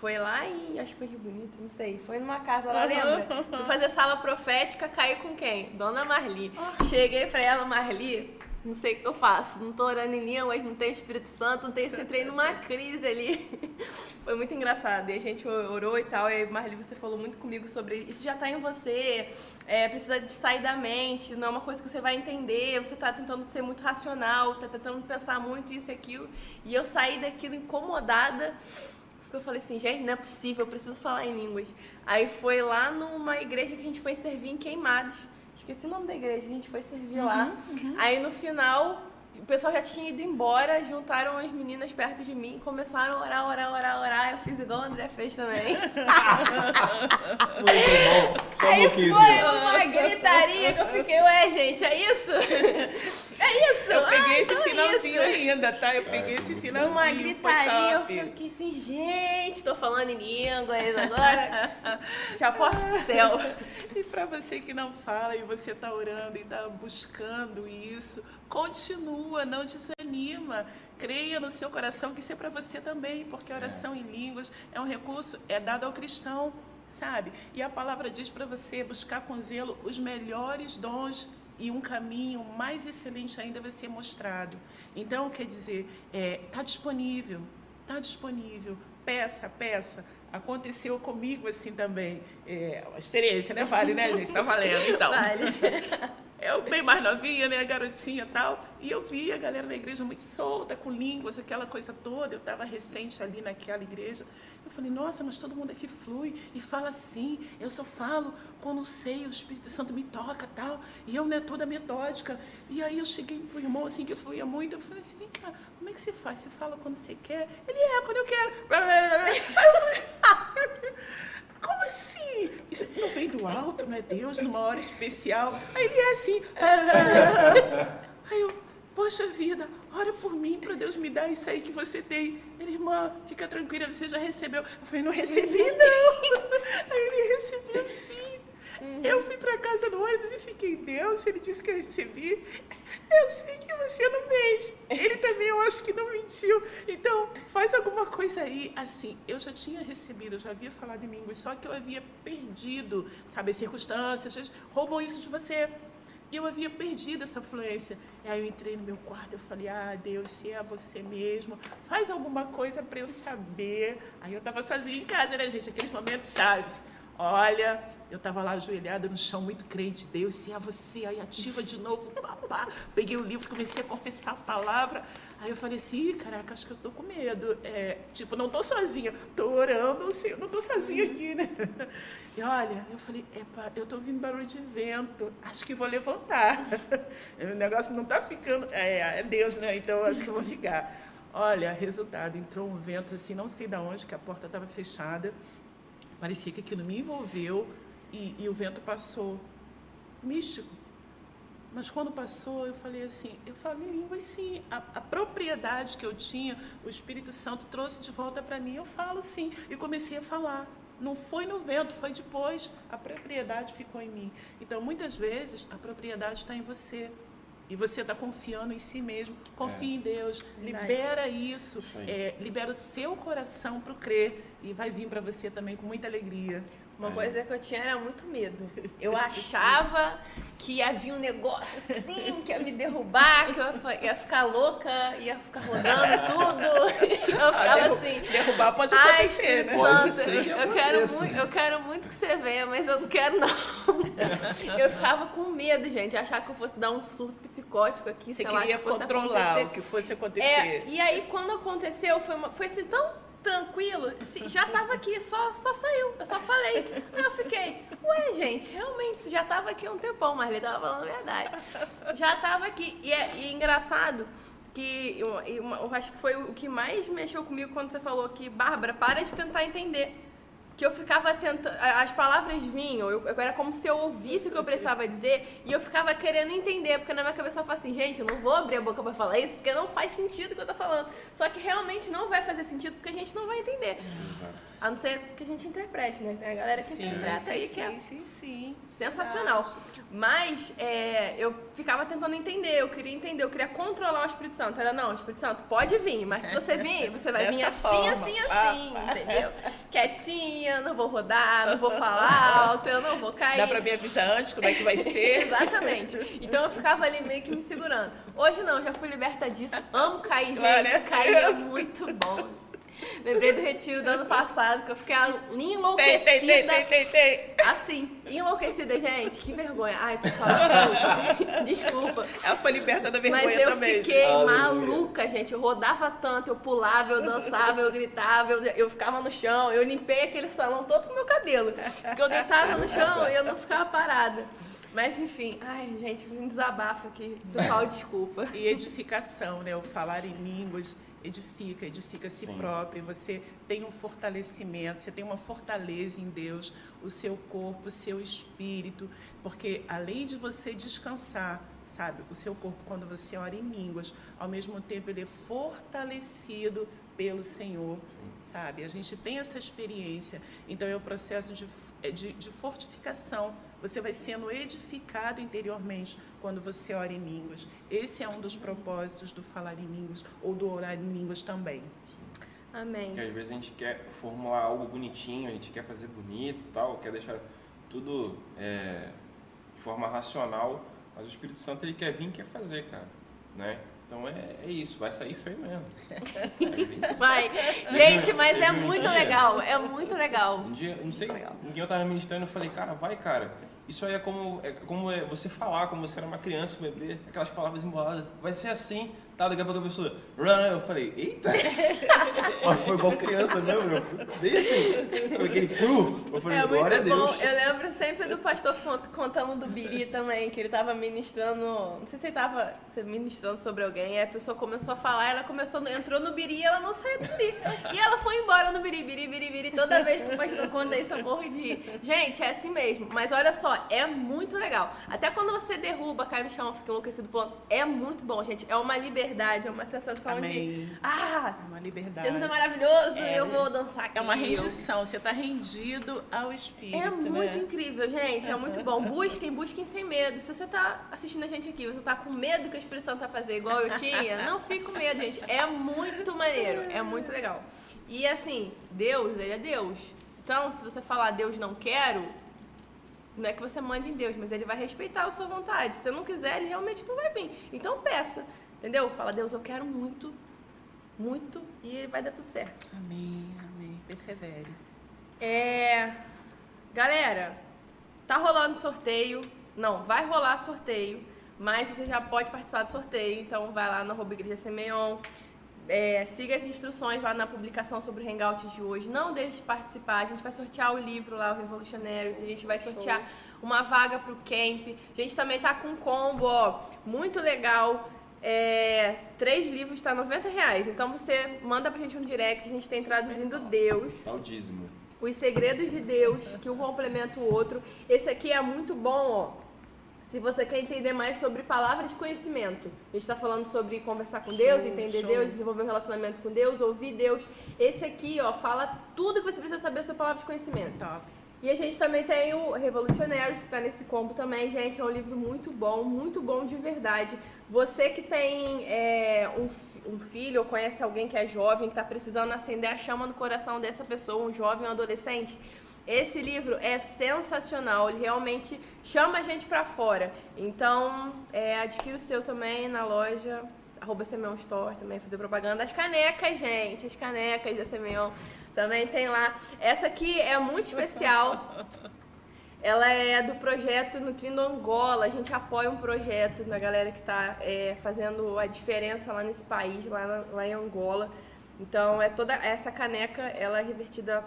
Foi lá em. Acho que foi Rio Bonito, não sei. Foi numa casa lá, lembra? Fui fazer sala profética, caí com quem? Dona Marli. Cheguei pra ela, Marli não sei o que eu faço, não tô orando em línguas, não tenho Espírito Santo, não tenho, entrei numa crise ali. Foi muito engraçado. E a gente orou e tal, e Marli, você falou muito comigo sobre isso já tá em você, é, precisa de sair da mente, não é uma coisa que você vai entender, você tá tentando ser muito racional, tá tentando pensar muito isso e aquilo. E eu saí daquilo incomodada, eu falei assim, gente, não é possível, eu preciso falar em línguas. Aí foi lá numa igreja que a gente foi servir em Queimados. Esqueci o nome da igreja, a gente foi servir uhum, lá. Uhum. Aí no final, o pessoal já tinha ido embora, juntaram as meninas perto de mim, começaram a orar, orar, orar, orar. Eu fiz igual o André fez também. Muito bom. Só Aí um foi uma gritaria que eu fiquei, ué, gente, é isso? É isso! Eu peguei ah, esse então é finalzinho é ainda, tá? Eu peguei esse finalzinho. Uma gritaria, eu fiquei assim, gente, tô falando em línguas agora. Já posso pro céu. E para você que não fala e você tá orando e tá buscando isso, continua, não desanima. Creia no seu coração que isso é para você também, porque a oração é. em línguas é um recurso, é dado ao cristão, sabe? E a palavra diz para você buscar com zelo os melhores dons e um caminho mais excelente ainda vai ser mostrado. Então, quer dizer, está é, tá disponível, está disponível, peça, peça. Aconteceu comigo assim também. É uma experiência, né? Vale, né, gente? Está valendo, então. Vale. eu bem mais novinha, né, garotinha tal, e eu vi a galera da igreja muito solta, com línguas, aquela coisa toda. Eu estava recente ali naquela igreja. Eu falei, nossa, mas todo mundo aqui flui e fala assim. Eu só falo quando sei, o Espírito Santo me toca tal. E eu, né, toda metódica. E aí eu cheguei pro irmão, assim, que fluía muito. Eu falei assim, vem cá, como é que você faz? Você fala quando você quer? Ele é, quando eu quero. Eu falei, como assim? Isso não vem do alto, não é Deus, numa hora especial. Aí ele é assim. Aí eu, poxa vida, ora por mim, para Deus me dar isso aí que você tem. Ele, irmã, fica tranquila, você já recebeu. Eu falei, não recebi não. Aí ele recebeu sim. Uhum. Eu fui para casa do ônibus e fiquei, Deus, ele disse que eu recebi. Eu sei que você não fez. Ele também, eu acho que não mentiu. Então, faz alguma coisa aí. Assim, eu já tinha recebido, eu já havia falado em línguas, só que eu havia perdido, sabe, as circunstâncias, roubam isso de você. E eu havia perdido essa fluência. E aí eu entrei no meu quarto, eu falei, ah, Deus, se é você mesmo, faz alguma coisa para eu saber. Aí eu estava sozinha em casa, né, gente? Aqueles momentos chaves. Olha, eu estava lá ajoelhada no chão, muito crente, Deus, se é você, aí ativa de novo, papá. Peguei o livro, comecei a confessar a palavra. Aí eu falei assim, caraca, acho que eu tô com medo. É, tipo, não tô sozinha, tô orando, assim, eu não tô sozinha aqui, né? E olha, eu falei, epa, eu tô ouvindo barulho de vento, acho que vou levantar. O negócio não tá ficando, é, é Deus, né? Então acho que eu vou ficar. Olha, resultado, entrou um vento assim, não sei de onde, que a porta estava fechada. Parecia que aquilo me envolveu e, e o vento passou. Místico. Mas quando passou, eu falei assim, eu falo em línguas sim. A, a, propriedade que eu tinha, o Espírito Santo trouxe de volta para mim, eu falo sim. E comecei a falar. Não foi no vento, foi depois. A propriedade ficou em mim. Então, muitas vezes, a propriedade está em você. E você está confiando em si mesmo. Confie é. em Deus. Libera isso. isso é, libera o seu coração para o crer. E vai vir para você também com muita alegria. Uma é. coisa que eu tinha era muito medo. Eu achava que ia vir um negócio assim, que ia me derrubar, que eu ia ficar louca, ia ficar rodando tudo. Eu ficava assim. Derrubar pode acontecer, né? Pode ser que eu, quero muito, eu quero muito que você venha, mas eu não quero, não. Eu ficava com medo, gente, achar que eu fosse dar um surto psicótico aqui. Você sei queria lá, que controlar acontecer. o que fosse acontecer. É, e aí, quando aconteceu, foi, uma, foi assim tão tranquilo, já tava aqui, só, só saiu, eu só falei. Aí eu fiquei, ué, gente, realmente, já tava aqui um tempão, mas ele tava falando a verdade. Já tava aqui. E é, e é engraçado que eu, eu, acho que foi o que mais mexeu comigo quando você falou que, Bárbara, para de tentar entender que eu ficava tentando. As palavras vinham, eu, era como se eu ouvisse o que eu precisava dizer e eu ficava querendo entender, porque na minha cabeça eu falava assim, gente, eu não vou abrir a boca para falar isso, porque não faz sentido o que eu tô falando. Só que realmente não vai fazer sentido porque a gente não vai entender. Exato. A não ser que a gente interprete, né? Tem a galera que sim, interpreta sim, aí sim, que é sim, sim. sensacional. Mas é, eu ficava tentando entender, eu queria entender, eu queria controlar o Espírito Santo. Era, não, o Espírito Santo pode vir, mas se você vir, você vai vir assim, forma. assim, assim, entendeu? Quietinha, não vou rodar, não vou falar alto, eu não vou cair. Dá pra me avisar antes como é que vai ser? Exatamente. Então eu ficava ali meio que me segurando. Hoje não, já fui liberta disso. Amo cair, gente. Cair é muito bom. Lembrei do retiro do ano passado, que eu fiquei enlouquecida. Tem, tem, tem, tem, tem. Assim, enlouquecida, gente. Que vergonha. Ai, pessoal, desculpa. desculpa. Ela foi liberta da vergonha também. Mas eu também. fiquei maluca, gente. Eu rodava tanto, eu pulava, eu dançava, eu gritava, eu, eu ficava no chão. Eu limpei aquele salão todo com o meu cabelo. Porque eu deitava no chão e eu não ficava parada. Mas enfim, ai, gente, um desabafo aqui. Pessoal, desculpa. E edificação, né? O falar em línguas edifica, edifica a si Sim. próprio, você tem um fortalecimento, você tem uma fortaleza em Deus, o seu corpo, o seu espírito, porque além de você descansar, sabe, o seu corpo quando você ora em línguas, ao mesmo tempo ele é fortalecido pelo Senhor, Sim. sabe? A gente tem essa experiência, então é o um processo de, de, de fortificação você vai sendo edificado interiormente quando você ora em línguas. Esse é um dos propósitos do falar em línguas ou do orar em línguas também. Amém. Porque às vezes a gente quer formular algo bonitinho, a gente quer fazer bonito tal, quer deixar tudo é, de forma racional, mas o Espírito Santo ele quer vir e quer fazer, cara, né? Então é, é, isso, vai sair feio mesmo. Vai. Gente, mas é muito legal, é muito legal. Um dia, não sei, ninguém eu tava ministrando, eu falei, cara, vai, cara. Isso aí é como, é como é você falar, como você era uma criança, um bebê, aquelas palavras emboladas. Vai ser assim, tá? Daqui a pouco a pessoa, run, eu falei, eita! Mas foi igual criança mesmo, meu. Bem assim, aquele cru. Eu falei, É glória a bom. Deus. Eu lembro sempre do pastor cont- contando do Biri também, que ele tava ministrando. Não sei se ele tava ministrando sobre alguém, e a pessoa começou a falar, ela começou, entrou no Biri e ela não saiu do Biri. E ela foi embora no Biri, Biri, Biri, Biri. Toda vez que o pastor conta isso, eu morro de rir. Gente, é assim mesmo. Mas olha só, é muito legal. Até quando você derruba, cai no chão, fica enlouquecido pulando, é muito bom, gente. É uma liberdade, é uma sensação Amém. de. Ah! É uma liberdade. Jesus é maravilhoso, É, eu vou dançar aqui. É uma rendição, você está rendido ao Espírito. é muito né? incrível, gente. É muito bom. Busquem, busquem sem medo. Se você tá assistindo a gente aqui, você tá com medo que o Espírito Santo vai fazer igual eu tinha, não fique com medo, gente. É muito maneiro, é muito legal. E assim, Deus, ele é Deus. Então, se você falar Deus não quero, não é que você mande em Deus, mas ele vai respeitar a sua vontade. Se você não quiser, ele realmente não vai vir. Então peça, entendeu? Fala, Deus, eu quero muito, muito, e vai dar tudo certo. Amém, amém. Persevere. É. Galera, tá rolando sorteio. Não, vai rolar sorteio, mas você já pode participar do sorteio. Então vai lá no arroba Igreja Semeion. É, siga as instruções lá na publicação sobre o Hangout de hoje. Não deixe de participar. A gente vai sortear o livro lá, o Revolutionaries. A gente vai sortear uma vaga pro camp. A gente também tá com um combo, ó, muito legal. É, três livros tá 90 reais. Então você manda pra gente um direct. A gente tem traduzindo Deus. Tá o dízimo. Os Segredos de Deus, que um complementa o outro. Esse aqui é muito bom, ó. Se você quer entender mais sobre palavras de conhecimento. A gente está falando sobre conversar com Deus, Show, entender show. Deus, desenvolver um relacionamento com Deus, ouvir Deus. Esse aqui, ó, fala tudo que você precisa saber sobre palavras de conhecimento. Top. E a gente também tem o Revolutionaries, que tá nesse combo também, gente. É um livro muito bom, muito bom de verdade. Você que tem é, um, um filho ou conhece alguém que é jovem, que tá precisando acender a chama no coração dessa pessoa, um jovem, um adolescente, esse livro é sensacional. Ele realmente chama a gente pra fora. Então, é, adquira o seu também na loja arroba Semeon Store também, fazer propaganda. As canecas, gente, as canecas da Semeon também tem lá. Essa aqui é muito especial. Ela é do projeto Nutrindo Angola. A gente apoia um projeto da galera que está fazendo a diferença lá nesse país, lá, na- lá em Angola. Então, é toda essa caneca, ela é revertida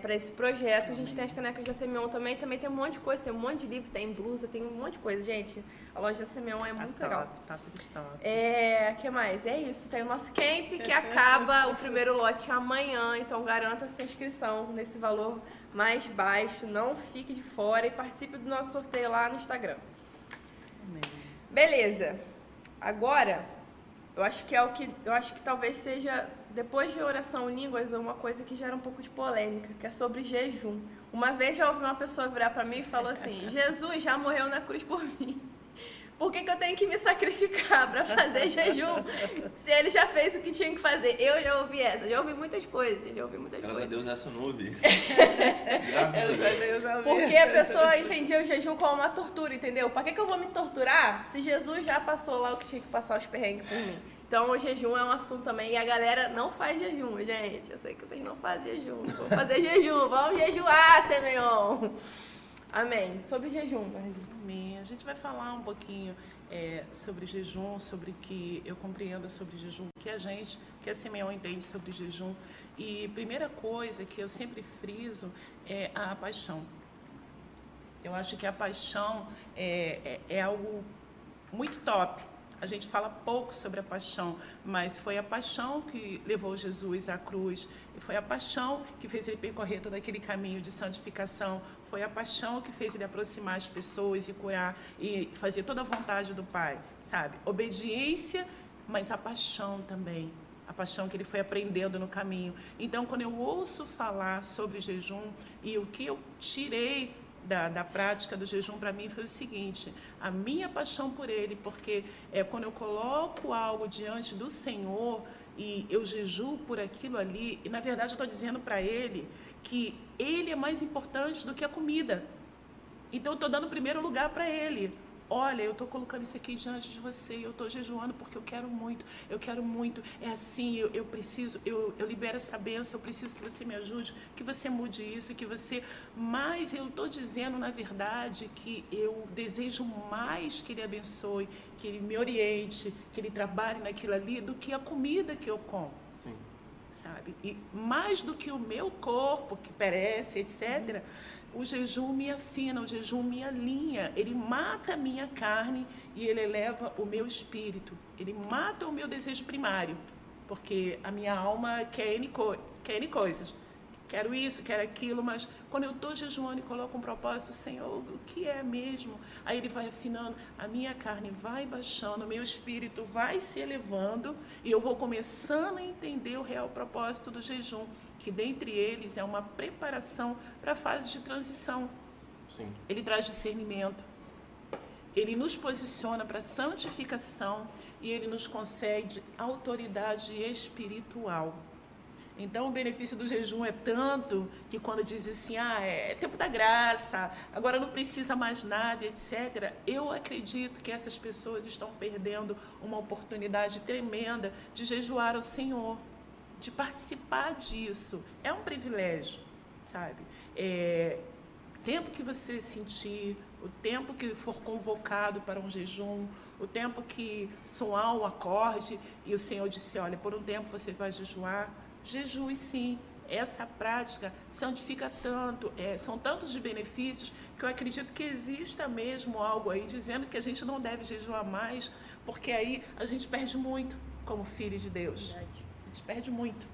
para esse projeto. A gente tem as canecas da Semeon também. Também tem um monte de coisa, tem um monte de livro, tem blusa, tem um monte de coisa. Gente, a loja da Semeon é Tá muito top, legal. top dos top. É, que mais? É isso. Tem o nosso camp que acaba o primeiro lote amanhã, então garanta a sua inscrição nesse valor mais baixo. Não fique de fora e participe do nosso sorteio lá no Instagram. Amém. Beleza. Agora, eu acho que é o que eu acho que talvez seja depois de oração em línguas uma coisa que gera um pouco de polêmica, que é sobre jejum. Uma vez já ouvi uma pessoa virar para mim e falou assim: "Jesus já morreu na cruz por mim. Por que, que eu tenho que me sacrificar para fazer jejum? Se ele já fez o que tinha que fazer. Eu já ouvi essa, já ouvi muitas coisas, já ouvi muitas Graças a coisas. Deus essa não ouvi. Graças a Eu Deus. eu já. Porque a pessoa entendia o jejum como uma tortura, entendeu? Pra que, que eu vou me torturar se Jesus já passou lá o que tinha que passar os perrengues por mim? Então o jejum é um assunto também e a galera não faz jejum, gente. Eu sei que vocês não fazem jejum. Vou fazer jejum, vamos jejuar, Semeon. Amém. Sobre jejum, Marli. Amém. A gente vai falar um pouquinho é, sobre jejum, sobre o que eu compreendo sobre jejum, que a gente, que a Simeão entende sobre jejum. E primeira coisa que eu sempre friso é a paixão. Eu acho que a paixão é, é, é algo muito top. A gente fala pouco sobre a paixão, mas foi a paixão que levou Jesus à cruz, foi a paixão que fez ele percorrer todo aquele caminho de santificação, foi a paixão que fez ele aproximar as pessoas e curar e fazer toda a vontade do Pai, sabe? Obediência, mas a paixão também. A paixão que ele foi aprendendo no caminho. Então, quando eu ouço falar sobre jejum e o que eu tirei da, da prática do jejum para mim foi o seguinte: a minha paixão por ele, porque é quando eu coloco algo diante do Senhor e eu jejuo por aquilo ali, e na verdade eu estou dizendo para ele que ele é mais importante do que a comida. Então eu estou dando primeiro lugar para ele. Olha, eu estou colocando isso aqui diante de você, eu estou jejuando porque eu quero muito, eu quero muito, é assim, eu, eu preciso, eu, eu libero essa bênção, eu preciso que você me ajude, que você mude isso, que você. Mas eu estou dizendo, na verdade, que eu desejo mais que ele abençoe, que ele me oriente, que ele trabalhe naquilo ali, do que a comida que eu como. Sim. Sabe? E mais do que o meu corpo, que perece, etc., o jejum me afina, o jejum me alinha, ele mata a minha carne e ele eleva o meu espírito. Ele mata o meu desejo primário, porque a minha alma quer N, co quer N coisas. Quero isso, quero aquilo, mas quando eu estou jejuando e coloco um propósito, Senhor, o que é mesmo? Aí ele vai afinando, a minha carne vai baixando, o meu espírito vai se elevando e eu vou começando a entender o real propósito do jejum que dentre eles é uma preparação para a fase de transição. Sim. Ele traz discernimento. Ele nos posiciona para santificação e ele nos concede autoridade espiritual. Então, o benefício do jejum é tanto que quando diz assim, ah, é tempo da graça, agora não precisa mais nada, etc. Eu acredito que essas pessoas estão perdendo uma oportunidade tremenda de jejuar ao Senhor de participar disso. É um privilégio, sabe? É, tempo que você sentir, o tempo que for convocado para um jejum, o tempo que soar o acorde e o Senhor disse: Olha, por um tempo você vai jejuar, jejue sim. Essa prática santifica tanto, é, são tantos de benefícios que eu acredito que exista mesmo algo aí dizendo que a gente não deve jejuar mais, porque aí a gente perde muito como filho de Deus. Verdade gente perde muito.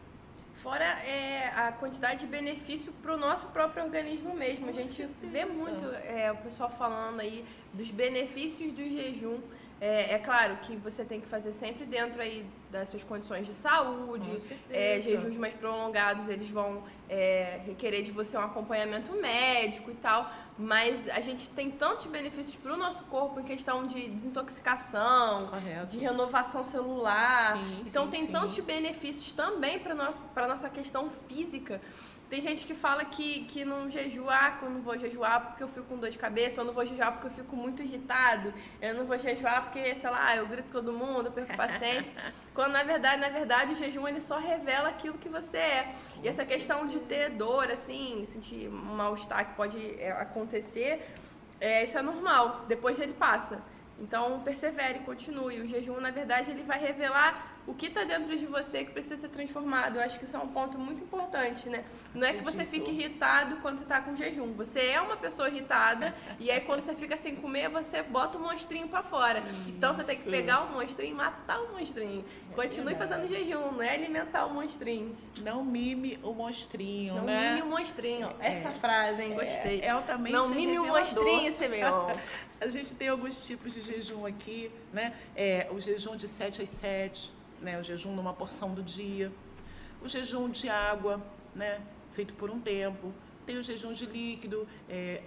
Fora é, a quantidade de benefício para o nosso próprio organismo mesmo. a gente vê muito é, o pessoal falando aí dos benefícios do jejum. É, é, claro que você tem que fazer sempre dentro aí das suas condições de saúde. É, jejuns mais prolongados, eles vão é, requerer de você um acompanhamento médico e tal. Mas a gente tem tantos benefícios para o nosso corpo em questão de desintoxicação, Correto. de renovação celular. Sim, então sim, tem sim. tantos benefícios também para nossa para nossa questão física tem gente que fala que, que não jejuar, que eu não vou jejuar porque eu fico com dor de cabeça, ou não vou jejuar porque eu fico muito irritado, eu não vou jejuar porque, sei lá, eu grito com todo mundo, eu perco paciência. Quando na verdade, na verdade, o jejum ele só revela aquilo que você é. E essa questão de ter dor, assim, sentir um mal-estar que pode é, acontecer, é, isso é normal, depois ele passa. Então persevere, continue. O jejum, na verdade, ele vai revelar o que está dentro de você que precisa ser transformado. Eu acho que isso é um ponto muito importante, né? Não é que você fique irritado quando você está com jejum. Você é uma pessoa irritada e aí quando você fica sem comer, você bota o monstrinho para fora. Então você tem que pegar o monstrinho e matar o monstrinho. É Continue fazendo jejum, não é alimentar o monstrinho. Não mime o monstrinho, não né? Não mime o monstrinho. É. Essa frase, hein? Gostei. É, é altamente Não mime revelador. o monstrinho, Simeon. A gente tem alguns tipos de jejum aqui, né? É, o jejum de 7 às 7, né, o jejum numa porção do dia, o jejum de água, né, feito por um tempo, tem o jejum de líquido, é,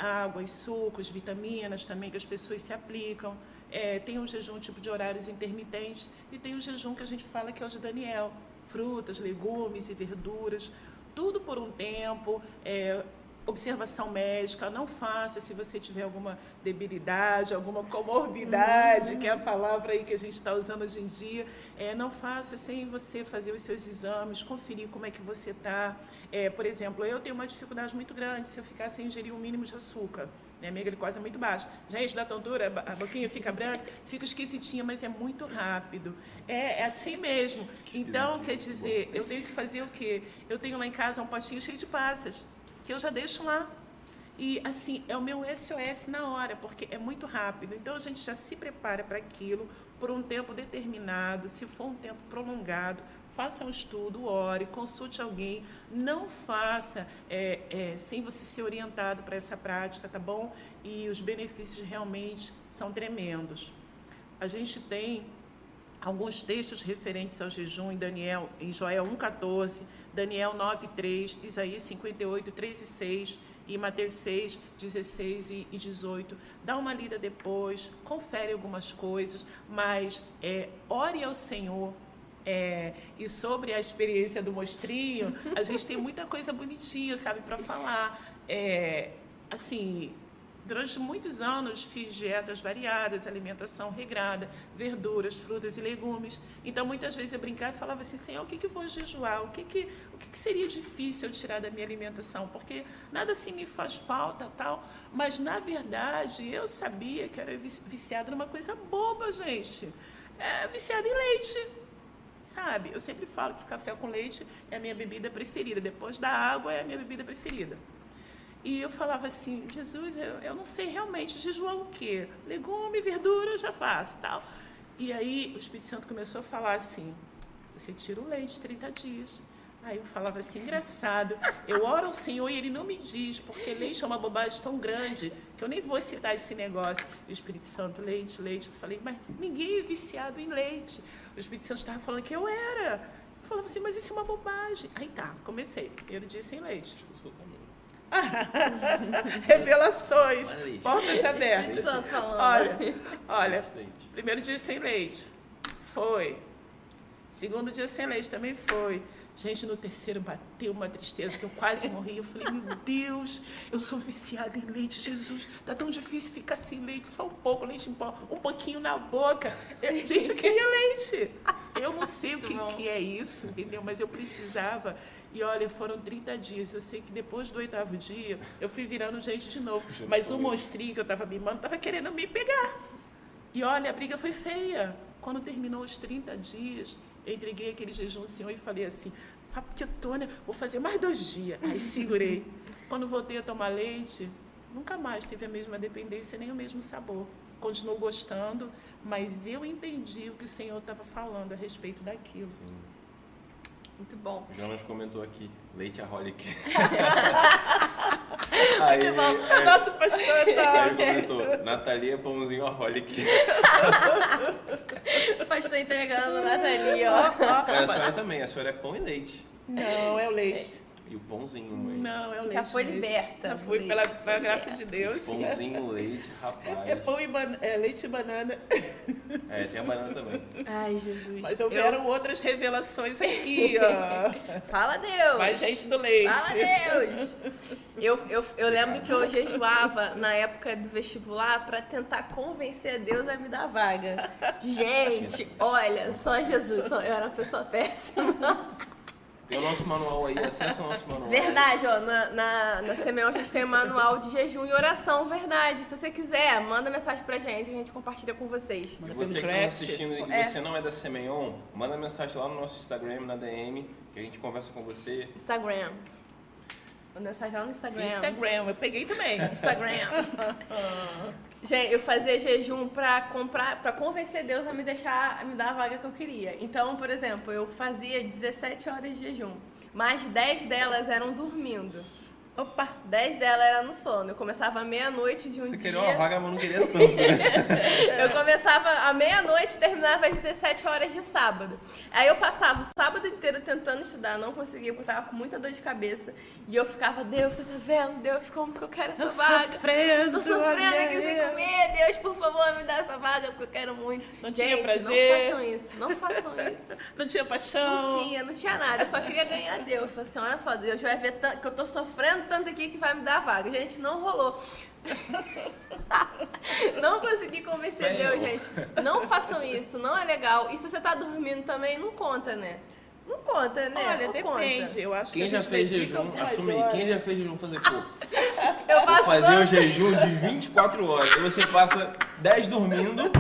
sucos, vitaminas também que as pessoas se aplicam, é, tem o jejum tipo de horários intermitentes e tem o jejum que a gente fala que é o de Daniel, frutas, legumes e verduras, tudo por um tempo, é, observação médica, não faça se você tiver alguma debilidade, alguma comorbidade, uhum. que é a palavra aí que a gente está usando hoje em dia, é, não faça sem você fazer os seus exames, conferir como é que você está. É, por exemplo, eu tenho uma dificuldade muito grande se eu ficar sem ingerir o um mínimo de açúcar. Né? Minha glicose é muito baixa. Gente, da tontura, a boquinha fica branca, fica esquisitinha, mas é muito rápido. É, é assim mesmo. Então, quer dizer, eu tenho que fazer o quê? Eu tenho lá em casa um potinho cheio de passas que eu já deixo lá. E assim, é o meu SOS na hora, porque é muito rápido. Então a gente já se prepara para aquilo por um tempo determinado, se for um tempo prolongado, faça um estudo, ore, consulte alguém, não faça é, é, sem você ser orientado para essa prática, tá bom? E os benefícios realmente são tremendos. A gente tem alguns textos referentes ao jejum em Daniel, em Joel 1,14 Daniel 9, 3, Isaías 58, 3 e 6 e Mateus 6, 16 e 18. Dá uma lida depois, confere algumas coisas, mas é, ore ao Senhor. É, e sobre a experiência do mostrinho, a gente tem muita coisa bonitinha, sabe, para falar. É, assim, Durante muitos anos fiz dietas variadas, alimentação regrada, verduras, frutas e legumes. Então muitas vezes eu brincava e falava assim, Senhor, o que, que eu vou jejuar? O que, que, o que, que seria difícil eu tirar da minha alimentação? Porque nada assim me faz falta tal. Mas na verdade eu sabia que era viciada numa coisa boba, gente. É, viciada em leite. Sabe? Eu sempre falo que café com leite é a minha bebida preferida. Depois da água é a minha bebida preferida. E eu falava assim, Jesus, eu, eu não sei realmente jejuar o quê? Legume, verdura, eu já faço, tal. E aí o Espírito Santo começou a falar assim, você tira o leite 30 dias. Aí eu falava assim, engraçado, eu oro ao Senhor e Ele não me diz, porque leite é uma bobagem tão grande que eu nem vou citar esse negócio. E o Espírito Santo, leite, leite. Eu falei, mas ninguém é viciado em leite. O Espírito Santo estava falando que eu era. Eu falava assim, mas isso é uma bobagem. Aí tá, comecei. Primeiro dia sem leite. Revelações, portas abertas. Olha, olha, primeiro dia sem leite, foi. Segundo dia sem leite também foi. Gente, no terceiro bateu uma tristeza que eu quase morri. Eu falei, meu Deus, eu sou viciada em leite, Jesus. Tá tão difícil ficar sem leite, só um pouco, leite em pó, um pouquinho na boca. gente, eu queria leite. Eu não sei o que, que é isso, entendeu? Mas eu precisava. E olha, foram 30 dias. Eu sei que depois do oitavo dia, eu fui virando gente de novo. Mas o monstrinho que eu estava mimando estava querendo me pegar. E olha, a briga foi feia. Quando terminou os 30 dias, eu entreguei aquele jejum ao Senhor e falei assim: sabe que eu tô, né? Vou fazer mais dois dias. Aí segurei. Quando voltei a tomar leite, nunca mais teve a mesma dependência nem o mesmo sabor. Continuou gostando, mas eu entendi o que o Senhor estava falando a respeito daquilo. Sim. Muito bom. O Jonas comentou aqui, leite aholic. aí, Muito bom. É, Nosso pastor tá. Aí comentou, Natalia pãozinho aholic. o pastor entregando Natalia, ó. É, a senhora também, a senhora é pão e leite. Não, é o leite. E o pãozinho, mãe. Não, é o leite. Já foi liberta. Já fui, pela, pela graça de Deus. Pãozinho, leite, rapaz. É pão e ban é leite e banana. É, tem a banana também. Ai, Jesus. Mas houveram eu... outras revelações aqui, ó. Fala Deus. Mais gente do leite. Fala Deus. Eu, eu, eu lembro que eu jejuava na época do vestibular para tentar convencer a Deus a me dar vaga. Gente, olha, só Jesus. Só, eu era uma pessoa péssima. Tem o nosso manual aí, acessa o nosso manual. Verdade, ó, na, na, na CMO a gente tem o manual de jejum e oração, verdade. Se você quiser, manda mensagem pra gente, a gente compartilha com vocês. E você que está assistindo e é. você não é da Semeon, manda mensagem lá no nosso Instagram, na DM, que a gente conversa com você. Instagram. Manda mensagem lá no Instagram. Instagram, eu peguei também. Instagram. Gente, eu fazia jejum pra comprar, para convencer Deus a me deixar, a me dar a vaga que eu queria. Então, por exemplo, eu fazia 17 horas de jejum, mas 10 delas eram dormindo. Opa! 10 dela era no sono. Eu começava à meia-noite de um Você dia. Você queria uma vaga, mas não queria tanto. Né? eu começava à meia-noite e terminava às 17 horas de sábado. Aí eu passava o sábado inteiro tentando estudar, não conseguia, porque eu tava com muita dor de cabeça. E eu ficava, Deus, você tá vendo? Deus, como que eu quero essa Tô vaga? Sofrendo, Tô sofrendo aqui sem comer. Deus, por favor, me dá essa vaga, porque eu quero muito. Não Gente, tinha prazer. Não façam isso, não façam isso. não tinha paixão. Não tinha, não tinha nada. Eu só queria ganhar Deus. Eu falei assim, olha só, Deus vai ver que eu tô sofrendo tanto aqui que vai me dar vaga. Gente, não rolou. não consegui convencer Deus, gente. Não façam isso, não é legal. E se você tá dormindo também, não conta, né? Não conta, né? Olha, não depende. Conta. Eu acho Quem que já fez jejum, assume aí. Quem já fez jejum fazer pô? Eu faço fazer um jejum de 24 horas. Você passa 10 dormindo,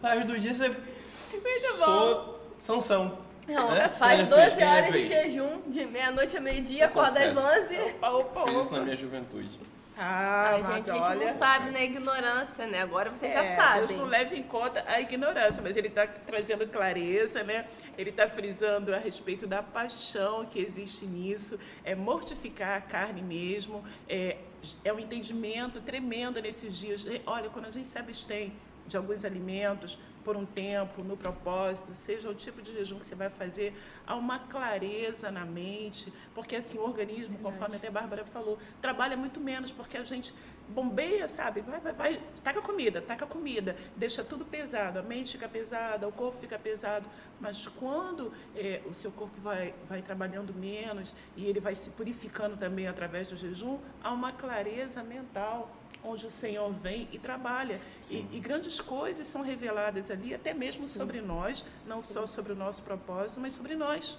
faz do dia você. Muito Sou Sansão. Não, né? faz 12 horas de jejum, de meia-noite a meio-dia, acorda às 11. Opa, opa, opa. Fiz isso na minha juventude. Ah, Ai, gente, a gente olha... não sabe, né? Ignorância, né? Agora vocês é, já sabem. Deus não leva em conta a ignorância, mas ele está trazendo clareza, né? Ele está frisando a respeito da paixão que existe nisso, é mortificar a carne mesmo, é, é um entendimento tremendo nesses dias. Olha, quando a gente se abstém de alguns alimentos por um tempo, no propósito, seja o tipo de jejum que você vai fazer, há uma clareza na mente, porque assim o organismo, conforme até a Bárbara falou, trabalha muito menos, porque a gente bombeia, sabe? Vai, vai, vai, taca comida, taca comida, deixa tudo pesado, a mente fica pesada, o corpo fica pesado. Mas quando é, o seu corpo vai, vai trabalhando menos e ele vai se purificando também através do jejum, há uma clareza mental onde o Senhor vem e trabalha. E, e, grandes coisas são reveladas ali, até mesmo sobre Sim. nós, não só sobre o nosso propósito, mas sobre nós.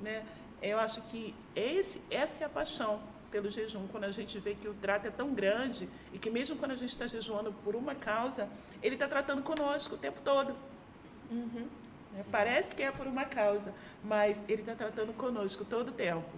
Né? Eu acho que esse, essa é a paixão pelo jejum, quando a gente vê que o trato é tão grande e que mesmo quando a gente está jejuando por uma causa, ele está tratando conosco o tempo todo. Uhum. É, parece que é por uma causa, mas ele está tratando conosco todo o tempo.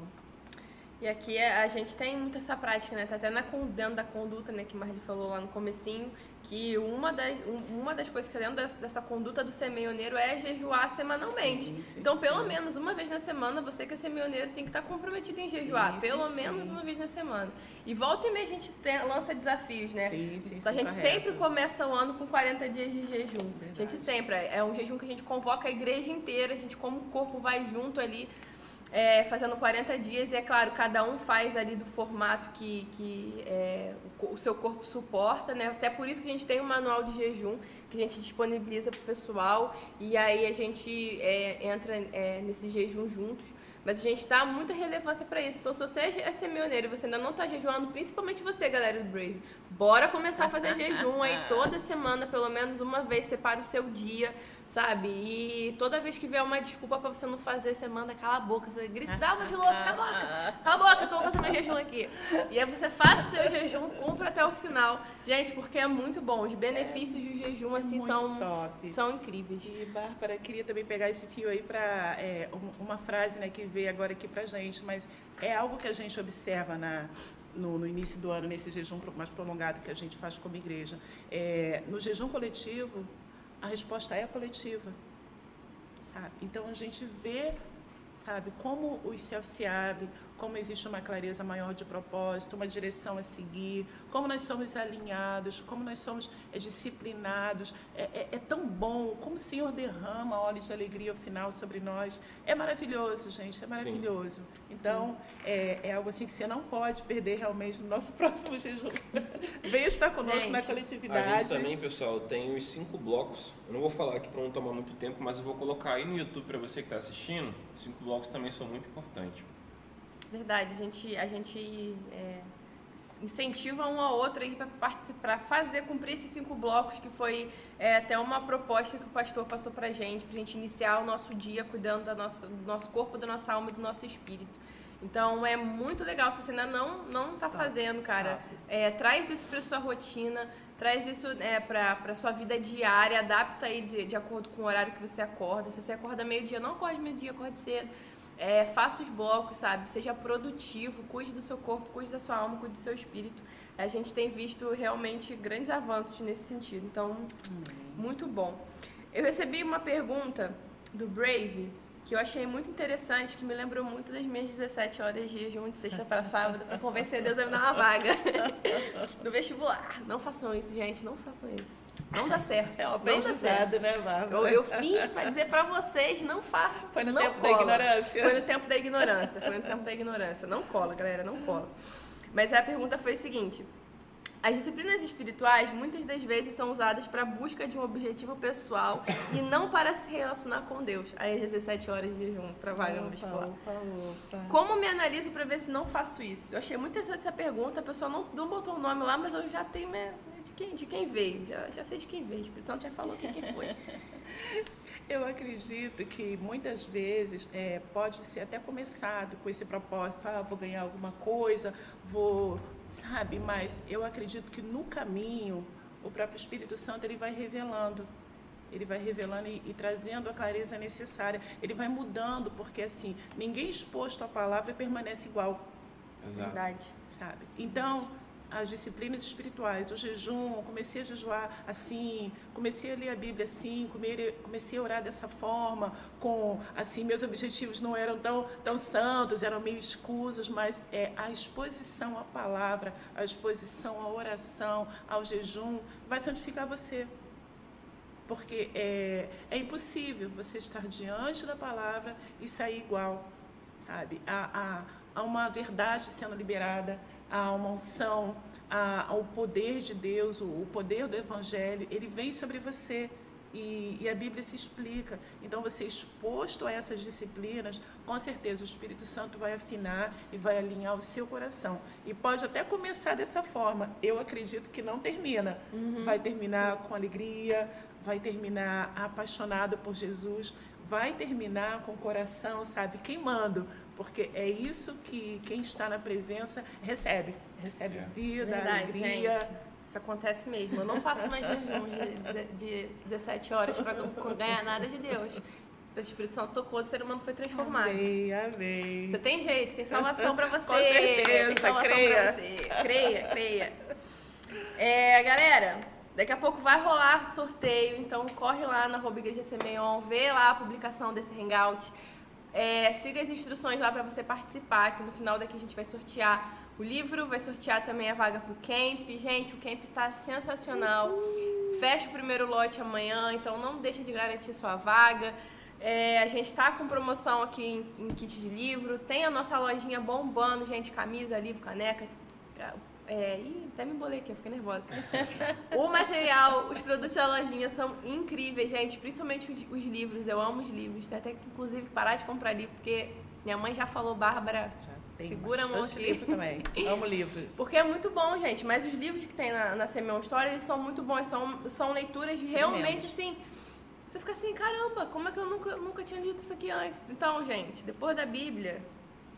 E aqui a gente tem muito essa prática, né? Tá até na, dentro da conduta, né, que Marli falou lá no comecinho, que uma das, uma das coisas que é dentro dessa, dessa conduta do semeioneiro é jejuar semanalmente. Sim, sim, então, pelo sim. menos uma vez na semana, você que é semeioneiro tem que estar comprometido em jejuar. pelo menos uma vez na semana. E volta e meia a gente tem, lança desafios, né? Sim, sim, então, a gente correto. sempre começa o ano com 40 dias de jejum. Verdade. A gente sempre. É um jejum que a gente convoca a igreja inteira, a gente, como o corpo vai junto ali é, fazendo 40 dias e é claro, cada um faz ali do formato que, que é, o, o, seu corpo suporta, né? Até por isso que a gente tem um manual de jejum que a gente disponibiliza para o pessoal e aí a gente é, entra é, nesse jejum juntos. Mas a gente dá muita relevância para isso. Então, se você é semeioneiro e você ainda não está jejuando, principalmente você, galera do Brave, bora começar a fazer jejum aí toda semana, pelo menos uma vez, separa o seu dia sabe? E toda vez que vier uma desculpa pra você não fazer, você manda cala a boca, você grita, dá uma de louco, cala a boca, cala a boca que eu vou fazer meu jejum aqui. E aí você faz o seu jejum, cumpra até o final. Gente, porque é muito bom. Os benefícios do jejum, assim, são, top. são incríveis. E, Bárbara, queria também pegar esse fio aí pra é, uma frase né, que veio agora aqui pra gente, mas é algo que a gente observa na, no, no, início do ano, nesse jejum mais prolongado que a gente faz como igreja. É, no jejum coletivo, a resposta é coletiva. Sabe? Então a gente vê, sabe, como os céus se abrem, como existe uma clareza maior de propósito, uma direção a seguir, como nós somos alinhados, como nós somos é, disciplinados. É, é, é, tão bom, como o Senhor derrama óleo de alegria ao final sobre nós. É maravilhoso, gente, é maravilhoso. Sim. Então, é, é, algo assim que você não pode perder realmente no nosso próximo jejum. Estar conosco gente, na coletividade. A gente também, pessoal, tem os cinco blocos. Eu não vou falar aqui para não tomar muito tempo, mas eu vou colocar aí no YouTube para você que está assistindo. Os cinco blocos também são muito importantes. Verdade, a gente, a gente é, incentiva um ao outro aí para participar, fazer, cumprir esses cinco blocos, que foi é, até uma proposta que o pastor passou para a gente, para a gente iniciar o nosso dia cuidando da nossa, do nosso corpo, da nossa alma e do nosso espírito. Então é muito legal, se você ainda não não está tá. fazendo, cara, é, traz isso para sua rotina, traz isso é, para a sua vida diária, adapta aí de, de acordo com o horário que você acorda. Se você acorda meio-dia, não acorde meio-dia, acorde cedo é, faça os blocos, sabe? Seja produtivo, cuide do seu corpo, cuide da sua alma, cuide do seu espírito. A gente tem visto realmente grandes avanços nesse sentido. Então, muito bom. Eu recebi uma pergunta do Brave que eu achei muito interessante, que me lembrou muito das minhas 17 horas de jejum de sexta para sábado para convencer Deus a me dar uma vaga no vestibular. Não façam isso, gente, não façam isso. Não dá certo. É um aprendizado, né, Bárbara? Eu, eu fiz para dizer para vocês, não façam. Foi no não tempo cola. da ignorância. Foi no tempo da ignorância. Foi no tempo da ignorância. Não cola, galera, não cola. Mas a pergunta foi a seguinte: as disciplinas espirituais muitas das vezes são usadas para a busca de um objetivo pessoal e não para se relacionar com Deus. Aí às 17 horas de jejum vaga no vestibular. Como me analiso para ver se não faço isso? Eu achei muito interessante essa pergunta. A pessoa não, não botou o nome lá, mas eu já tenho minha, de, quem, de quem veio. Já, já sei de quem veio. O Espírito Santo já falou quem que foi. Eu acredito que muitas vezes é, pode ser até começado com esse propósito, ah, vou ganhar alguma coisa, vou sabe? Mas eu acredito que no caminho o próprio Espírito Santo ele vai revelando, ele vai revelando e, e, trazendo a clareza necessária. Ele vai mudando, porque assim ninguém exposto à palavra permanece igual. Exato. Verdade. Sabe? Então as disciplinas espirituais, o jejum, comecei a jejuar assim, comecei a ler a Bíblia assim, comecei a orar dessa forma, com assim meus objetivos não eram tão tão santos, eram meio escusos, mas é a exposição à palavra, a exposição à oração, ao jejum vai santificar você. porque é, é impossível você estar diante da palavra e sair igual, sabe? Há, há uma verdade sendo liberada, há uma unção, há, há o poder de Deus, o, o poder do Evangelho, ele vem sobre você. E, e, a Bíblia se explica. Então, você exposto a essas disciplinas, com certeza o Espírito Santo vai afinar e vai alinhar o seu coração. E pode até começar dessa forma. Eu acredito que não termina. Uhum. Vai terminar com alegria, vai terminar apaixonado por Jesus, vai terminar com o coração, sabe, queimando. Porque é isso que quem está na presença recebe. Recebe é. vida, Verdade, alegria. Gente isso acontece mesmo. Eu não faço mais jejum de, 17 horas para ganhar nada de Deus. O Espírito Santo tocou, o ser humano foi transformado. Amém, amém. Você tem jeito, tem salvação para você. Com certeza, tem salvação creia. Pra você. Creia, creia. É, galera, daqui a pouco vai rolar sorteio, então corre lá na arroba Igreja Semeion, vê lá a publicação desse hangout. É, siga as instruções lá para você participar, que no final daqui a gente vai sortear o livro, vai sortear também a vaga pro camp. Gente, o camp tá sensacional. Fecha o primeiro lote amanhã, então não deixa de garantir sua vaga. É, a gente está com promoção aqui em, em, kit de livro. Tem a nossa lojinha bombando, gente. Camisa, livro, caneca. É, ih, até me embolei aqui, eu fiquei nervosa. o material, os produtos da lojinha são incríveis, gente. Principalmente os, os livros. Eu amo os livros. Tem até que, inclusive, parar de comprar livro, porque minha mãe já falou, Bárbara. Tem Segura a mão aqui. livro também. Amo livros. Porque é muito bom, gente. Mas os livros que tem na, na Simeon Story, eles são muito bons. São, são leituras realmente, assim... Você fica assim, caramba, como é que eu nunca, nunca tinha lido isso aqui antes? Então, gente, depois da Bíblia,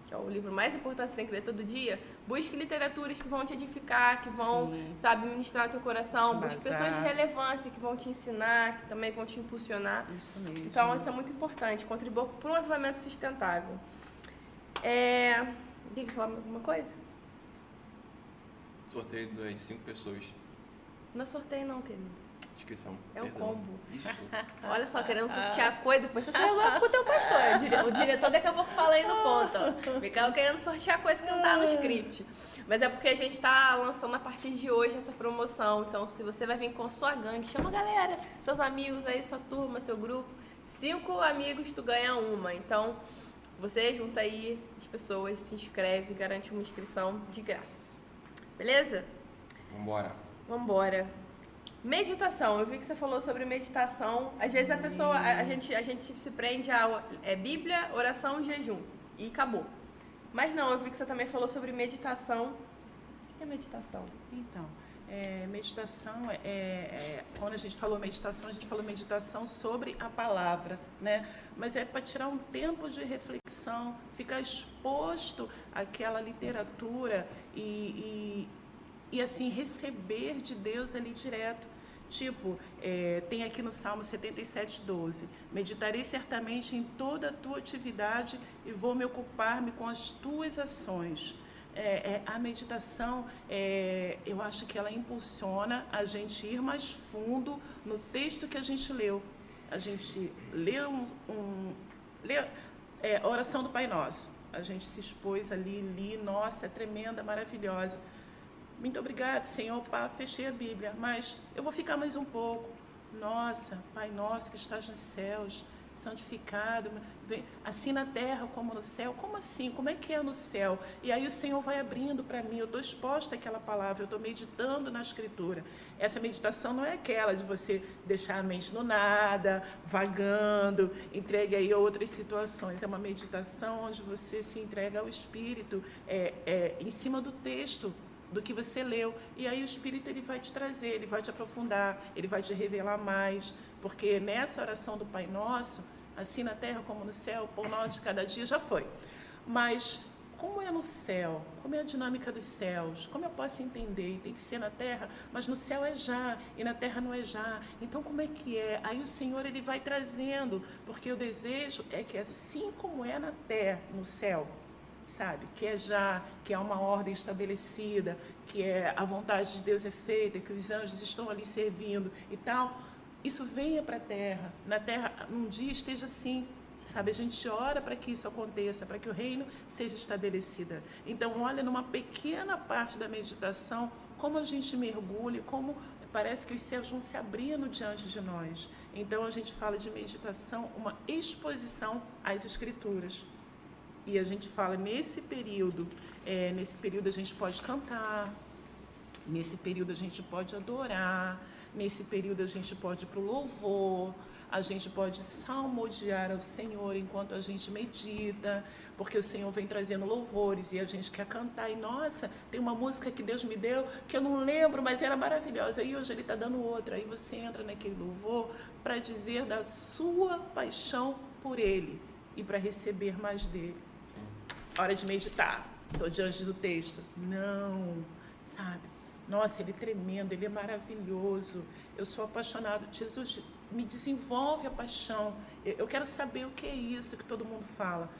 que é o livro mais importante que você tem que ler todo dia, busque literaturas que vão te edificar, que vão, Sim. sabe, ministrar teu coração. Busque pessoas de relevância que vão te ensinar, que também vão te impulsionar. Isso mesmo. Então, isso é muito importante. Contribua para um avivamento sustentável. É... Quer falar alguma coisa? Sorteio das cinco pessoas. Não é sorteio não, querido. Inscrição. É um combo. Olha só, querendo sortear coisa, depois você resolve com o teu pastor. O diretor daqui a pouco fala aí no ponto. Mikael querendo sortear coisa que não tá no script. Mas é porque a gente tá lançando a partir de hoje essa promoção. Então, se você vai vir com sua gangue, chama a galera, seus amigos aí, sua turma, seu grupo. Cinco amigos, tu ganha uma. Então, você junta aí pessoas, se inscreve, garante uma inscrição de graça. Beleza? Vambora. Vambora. Meditação. Eu vi que você falou sobre meditação. Às vezes a pessoa, a, a gente, a gente se prende a é, Bíblia, oração, jejum e acabou. Mas não, eu vi que você também falou sobre meditação. O que é meditação? Então, é, meditação é, é, quando a gente falou meditação, a gente falou meditação sobre a palavra, né? Mas é para tirar um tempo de reflexão, ficar exposto àquela literatura e, e, e assim receber de Deus ali direto. Tipo, é, tem aqui no Salmo 77, 12: Meditarei certamente em toda a tua atividade e vou me ocupar-me com as tuas ações é, é, a meditação, é, eu acho que ela impulsiona a gente ir mais fundo no texto que a gente leu. A gente lê, um, um lê é, oração do Pai Nosso. A gente se expôs ali, li, nossa, é tremenda, maravilhosa. Muito obrigado, Senhor, pá, fechei a Bíblia, mas eu vou ficar mais um pouco. Nossa, Pai Nosso que estás nos céus, santificado, assim na terra como no céu. Como assim? Como é que é no céu? E aí o Senhor vai abrindo para mim, eu estou exposta àquela palavra, eu estou meditando na Escritura. Essa meditação não é aquela de você deixar a mente no nada, vagando, entregue aí outras situações. É uma meditação onde você se entrega ao Espírito, é, é, em cima do texto, do que você leu. E aí o Espírito ele vai te trazer, ele vai te aprofundar, ele vai te revelar mais. Porque nessa oração do Pai Nosso, assim na terra como no céu, por nós de cada dia já foi. Mas como é no céu? Como é a dinâmica dos céus? Como eu posso entender? Tem que ser na terra, mas no céu é já e na terra não é já. Então como é que é? Aí o Senhor ele vai trazendo, porque o desejo é que assim como é na terra, no céu, sabe? Que é já, que há uma ordem estabelecida, que é a vontade de Deus é feita, que os anjos estão ali servindo e tal isso venha para a terra, na terra um dia esteja assim, sabe? A gente ora para que isso aconteça, para que o reino seja estabelecido. Então, olha numa pequena parte da meditação como a gente mergulha, como parece que os céus vão se abrindo diante de nós. Então a gente fala de meditação, uma exposição às escrituras. E a gente fala nesse período, é, nesse período a gente pode cantar, nesse período a gente pode adorar, nesse período a gente pode ir para o louvor, a gente pode salmodiar ao Senhor enquanto a gente medita, porque o Senhor vem trazendo louvores e a gente quer cantar. E nossa, tem uma música que Deus me deu que eu não lembro, mas era maravilhosa. E hoje Ele está dando outra. Aí você entra naquele louvor para dizer da sua paixão por Ele e para receber mais dele. Hora de meditar. Estou diante do texto. Não, sabe? Nossa, ele é tremendo, ele é maravilhoso. Eu sou apaixonado. Jesus me desenvolve a paixão. Eu quero saber o que é isso que todo mundo fala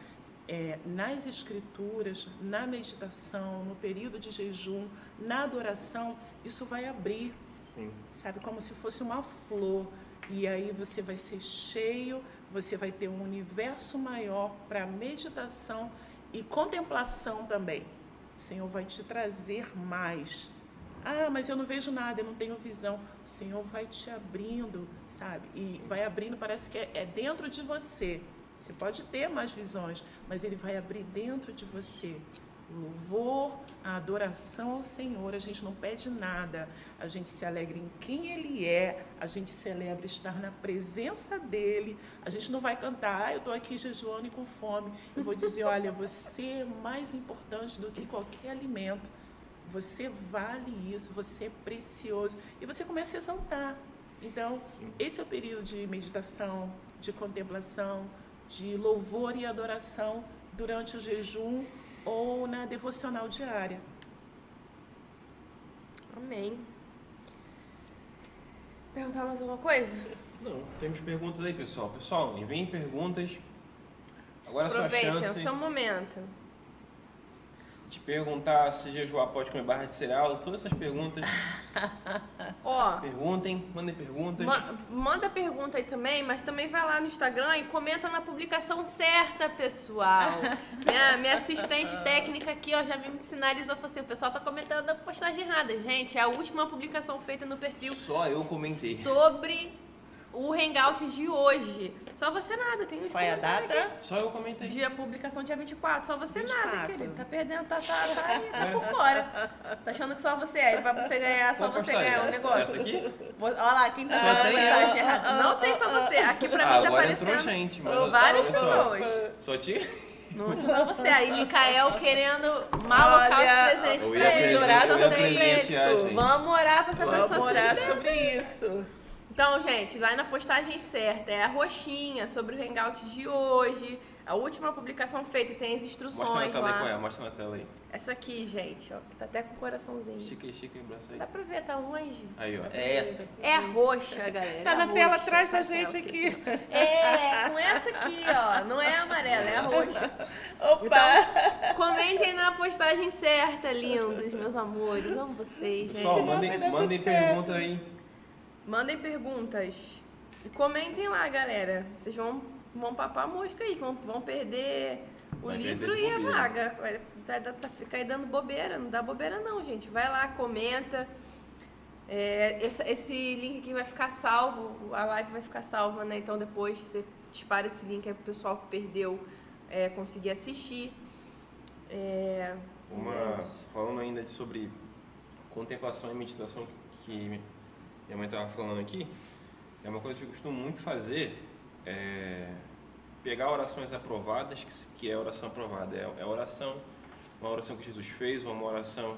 é, nas escrituras, na meditação, no período de jejum, na adoração, isso vai abrir, Sim. sabe, como se fosse uma flor. E aí você vai ser cheio, você vai ter um universo maior para meditação e contemplação também. O Senhor vai te trazer mais. Ah, mas eu não vejo nada, eu não tenho visão. O Senhor vai te abrindo, sabe? E vai abrindo, parece que é, é dentro de você. Você pode ter mais visões, mas ele vai abrir dentro de você. O louvor, a adoração ao Senhor, a gente não pede nada, a gente se alegra em quem Ele é, a gente celebra estar na presença dEle, a gente não vai cantar, ah, eu estou aqui jejuando e com fome, eu vou dizer, olha, você é mais importante do que qualquer alimento, você vale isso, você é precioso, e você começa a exaltar. Então, Sim. esse é o período de meditação, de contemplação, de louvor e adoração durante o jejum ou na devocional diária. Amém. Perguntar mais alguma coisa? Não, temos perguntas aí, pessoal. Pessoal, enviem perguntas. Agora Aproveitem, a sua chance. é o seu momento te perguntar se jejuar pode comer barra de cereal, todas essas perguntas. Ó, perguntem, mandem perguntas. Ma manda pergunta aí também, mas também vai lá no Instagram e comenta na publicação certa, pessoal. minha, minha assistente técnica aqui, ó, já me sinalizou, falou assim, o pessoal tá comentando a postagem errada. Gente, é a última publicação feita no perfil. Só eu comentei. Sobre o Hangout de hoje. Só você nada, tem os Qual é a data? Aqui. Só eu comentei. Dia publicação dia 24, só você 24. nada, querido. Tá perdendo, tá, tá, tá, tá por fora. Tá achando que só você é, pra você ganhar, só você ganhar o um negócio. Essa aqui? Olha lá, quem tá fazendo postagem errada. Não tem só você, aqui pra ah, mim tá aparecendo entrou gente, várias pessoas. Só ti? Não, só você. Aí, Mikael querendo malocar os presentes pra ele. Orar sobre isso. Vamos orar pra essa Vamos pessoa. Vamos orar sobre isso. Então, gente, vai na postagem certa. É a roxinha sobre o Hangout de hoje. A última publicação feita tem as instruções Mostra na tela lá. aí qual é, mostra na tela aí. Essa aqui, gente, ó, que tá até com o coraçãozinho. Estica aí, estica aí, braço aí. Dá pra ver, tá longe. Aí, ó, é essa. É a roxa, galera. Tá é na roxa, tela atrás tá da gente aqui. É, com essa aqui, ó, não é a amarela, é a roxa. Opa! Então, comentem na postagem certa, lindos, meus amores. Amo vocês, gente. Pessoal, mandem, mandem pergunta aí. Mandem perguntas. E comentem lá, galera. Vocês vão, vão papar a mosca aí, vão, vão perder o Vai livro perder e a vaga. Vai tá, tá, tá, ficar aí dando bobeira. Não dá bobeira não, gente. Vai lá, comenta. É, esse, esse, link aqui vai ficar salvo, a live vai ficar salva, né? Então depois você dispara esse link aí pro pessoal que perdeu é, conseguir assistir. É, Uma, falando ainda sobre contemplação e meditação que minha mãe estava falando aqui, é uma coisa que eu costumo muito fazer, é pegar orações aprovadas, que, é oração aprovada, é, é oração, uma oração que Jesus fez, uma oração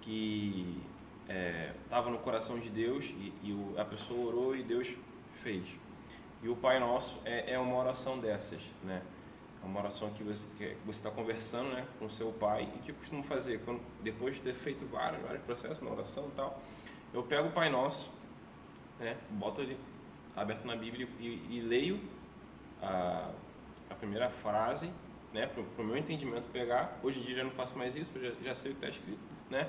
que estava é, no coração de Deus e, e o, a pessoa orou e Deus fez. E o Pai Nosso é, é uma oração dessas, né? É uma oração que você está conversando né, com seu pai e que eu costumo fazer quando, depois de ter feito vários, vários processos na oração e tal. Eu pego o Pai Nosso, né, boto ele aberto na Bíblia e, e leio a, a, primeira frase, né, para o meu entendimento pegar. Hoje em dia já não faço mais isso, já, já sei o que está escrito, né?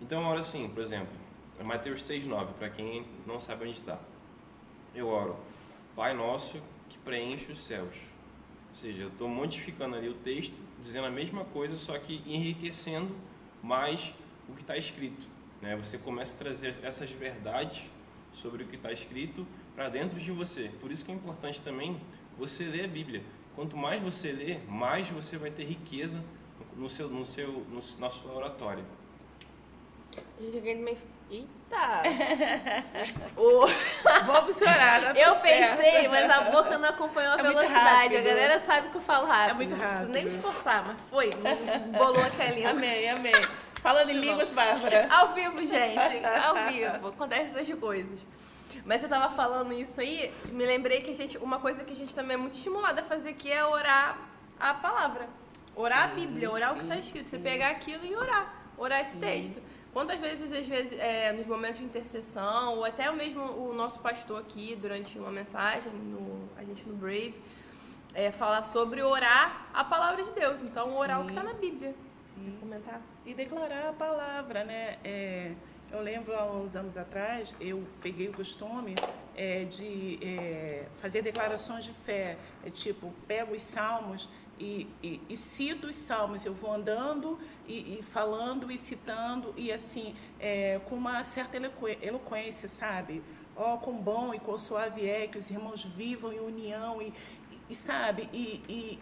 Então eu oro assim, por exemplo, é Mateus 6,9, para quem não sabe onde está. Eu oro, Pai Nosso que preenche os céus. Ou seja, eu estou modificando ali o texto, dizendo a mesma coisa, só que enriquecendo mais o que está escrito. Né? Você começa a trazer essas verdades sobre o que está escrito para dentro de você. Por isso que é importante também você ler a Bíblia. Quanto mais você lê, mais você vai ter riqueza no seu, no seu, no, na sua oratória. Gente, alguém também. Eita! o... Vamos orar. tá Eu certo. pensei, mas a boca não acompanhou a É velocidade. A rápido. galera sabe que eu falo rápido. É muito Não preciso nem me rápido. esforçar, mas foi. Bolou aqui a língua. Amém, amém. Falando em Tá línguas, Bárbara. Ao vivo, gente. Ao vivo. Acontece essas coisas. Mas eu tava falando isso aí, me lembrei que a gente, uma coisa que a gente também é muito estimulada a fazer aqui é orar a palavra. Orar a Sim, Bíblia, orar o que está sim, escrito. sim. Você pegar aquilo e orar. Orar esse texto. Quantas vezes, às vezes, é, nos momentos de intercessão, ou até mesmo o nosso pastor aqui, durante uma mensagem, no, a gente no Brave, é, falar sobre orar a palavra de Deus. Então, orar o que Sim. está na Bíblia. Sim. Comentar? E declarar a palavra, né? É, eu lembro há uns anos atrás, eu peguei o costume é, de é, fazer declarações de fé. É tipo, pego os salmos e, e, e cito os salmos. Eu vou andando e, e falando e citando, e assim, é, com uma certa eloqu- eloquência, sabe? Ó, quão bom e quão suave é que os irmãos vivam em união, e, e sabe? E, e,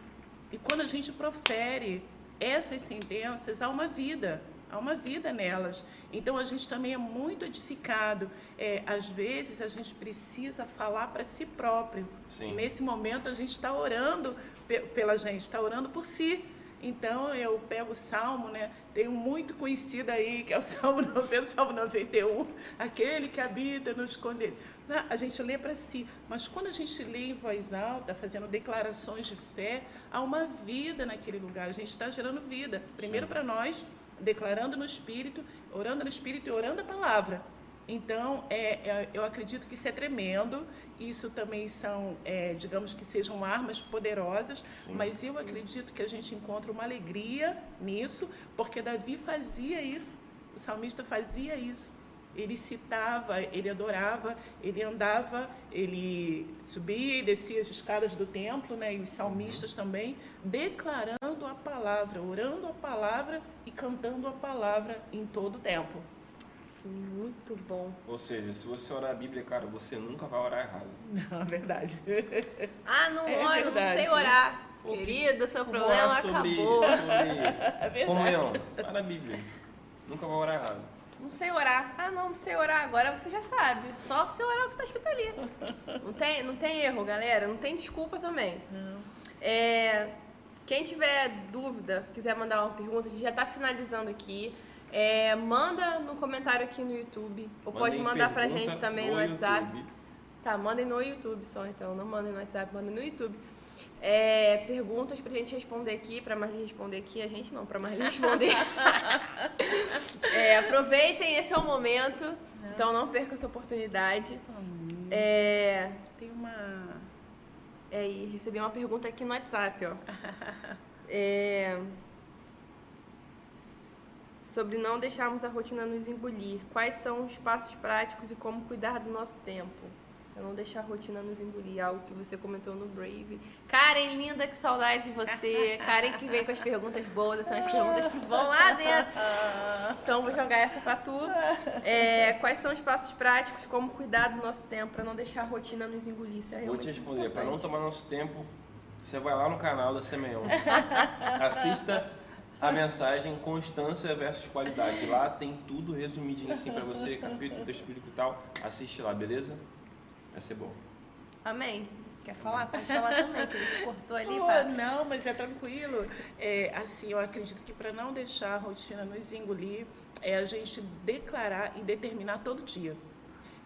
e quando a gente profere essas sentenças, há uma vida, há uma vida nelas. Então a gente também é muito edificado. É, às vezes a gente precisa falar para si próprio. Sim. Nesse momento a gente está orando pe- pela gente, está orando por si. Então eu pego o Salmo, né? Tem um muito conhecido aí, que é o Salmo 90, Salmo 91, aquele que habita no esconderijo. Ah, A gente lê para si, mas quando a gente lê em voz alta, fazendo declarações de fé, há uma vida naquele lugar. A gente está gerando vida. Primeiro para nós, declarando no Espírito, orando no Espírito e orando a palavra. Então, é, é, eu acredito que isso é tremendo. Isso também são, é, digamos que sejam armas poderosas, Sim. mas eu acredito que a gente encontra uma alegria nisso, porque Davi fazia isso, o salmista fazia isso. Ele citava, ele adorava, ele andava, ele subia e descia as escadas do templo, né? e os salmistas também, declarando a palavra, orando a palavra e cantando a palavra em todo o tempo. Muito bom. Ou seja, se você orar a Bíblia, cara, você nunca vai orar errado. Não, é verdade. Ah, não É oro, não verdade. sei orar. Pô, que- Querido, seu problema sobre, acabou. sobre É verdade. comunhão. Vai na Bíblia. Nunca vai orar errado. Não sei orar. Ah, não, não sei orar. Agora você já sabe. Só você orar o que tá escrito ali. Não tem, não tem erro, galera. Não tem desculpa também. Não. É, quem tiver dúvida, quiser mandar uma pergunta, a gente já tá finalizando aqui. É, manda no comentário aqui no YouTube. Ou pode Mandem mandar pra gente também no, no WhatsApp. YouTube. Tá, mandem no YouTube só então, não mandem no WhatsApp, mandem no YouTube. É, perguntas pra gente responder aqui, pra Marli responder aqui, a gente não, pra Marli responder. É, aproveitem, esse é o momento, então não percam essa oportunidade. É, Tem uma. é, e recebi uma pergunta aqui no WhatsApp, ó. É, sobre não deixarmos a rotina nos engolir. Quais são os passos práticos e como cuidar do nosso tempo? Pra não deixar a rotina nos engolir, algo que você comentou no Brave. Karen, linda, que saudade de você. Karen que veio com as perguntas boas, são as perguntas que vão lá dentro. Então vou jogar essa pra tu. É, quais são os passos práticos, como cuidar do nosso tempo para não deixar a rotina nos engolir? Isso é Vou te responder. Para não importante. tomar nosso tempo, você vai lá no canal da Semeion. Assista a mensagem Constância versus Qualidade. Lá tem tudo resumidinho assim para você, capítulo, texto bíblico e tal. Assiste lá, beleza? Vai ser bom. Amém. Quer falar? Pode falar também, que a gente cortou ali. Pô, Pra... não, mas é tranquilo. É, assim, eu acredito que para não deixar a rotina nos engolir, é a gente declarar e determinar todo dia.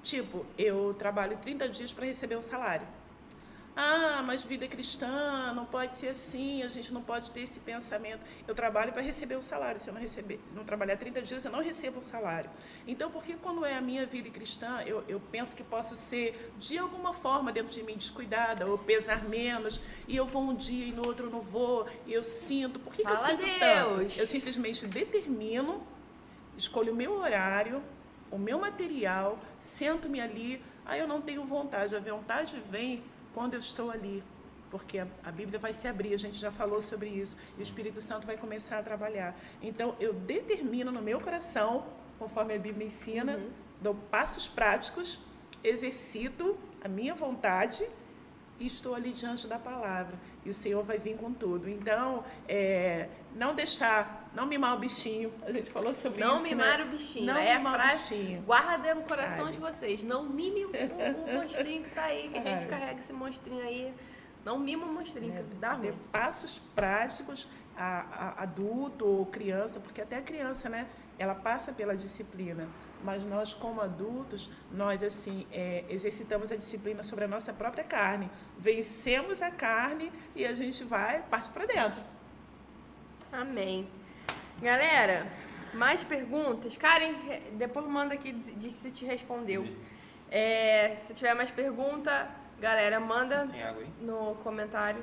Tipo, eu trabalho 30 dias para receber um salário. Ah, mas vida cristã não pode ser assim, a gente não pode ter esse pensamento. Eu trabalho para receber o salário. Se eu não receber, não trabalhar 30 dias, eu não recebo o salário. Então, por que quando é a minha vida cristã, eu, eu penso que posso ser, de alguma forma, dentro de mim, descuidada, ou pesar menos, e eu vou um dia e no outro eu não vou, e eu sinto. Por que, que eu sinto Deus! tanto? Eu simplesmente determino, escolho o meu horário, o meu material, sento-me ali, aí eu não tenho vontade. A vontade vem quando eu estou ali, porque a, a Bíblia vai se abrir, a gente já falou sobre isso, e o Espírito Santo vai começar a trabalhar. Então, eu determino no meu coração, conforme a Bíblia ensina, uhum. dou passos práticos, exercito a minha vontade e estou ali diante da palavra. E o Senhor vai vir com tudo. Então, é, não deixar, não mimar o bichinho. A gente falou sobre não isso. Não mimar né? o bichinho. Não é mimar a frase, o bichinho. Guarda no coração Sabe? de vocês. Não mime o, o, monstrinho que está aí, que Sabe? a gente carrega esse monstrinho aí. Não mima o monstrinho, é, que dá ruim. Passos práticos, a, a, adulto ou criança, porque até a criança, né? Ela passa pela disciplina mas nós como adultos, nós assim, é, exercitamos a disciplina sobre a nossa própria carne. Vencemos a carne e a gente vai, parte para dentro. Amém. Galera, mais perguntas? Karen, depois manda aqui de se te respondeu. É, se tiver mais pergunta, galera, manda no comentário.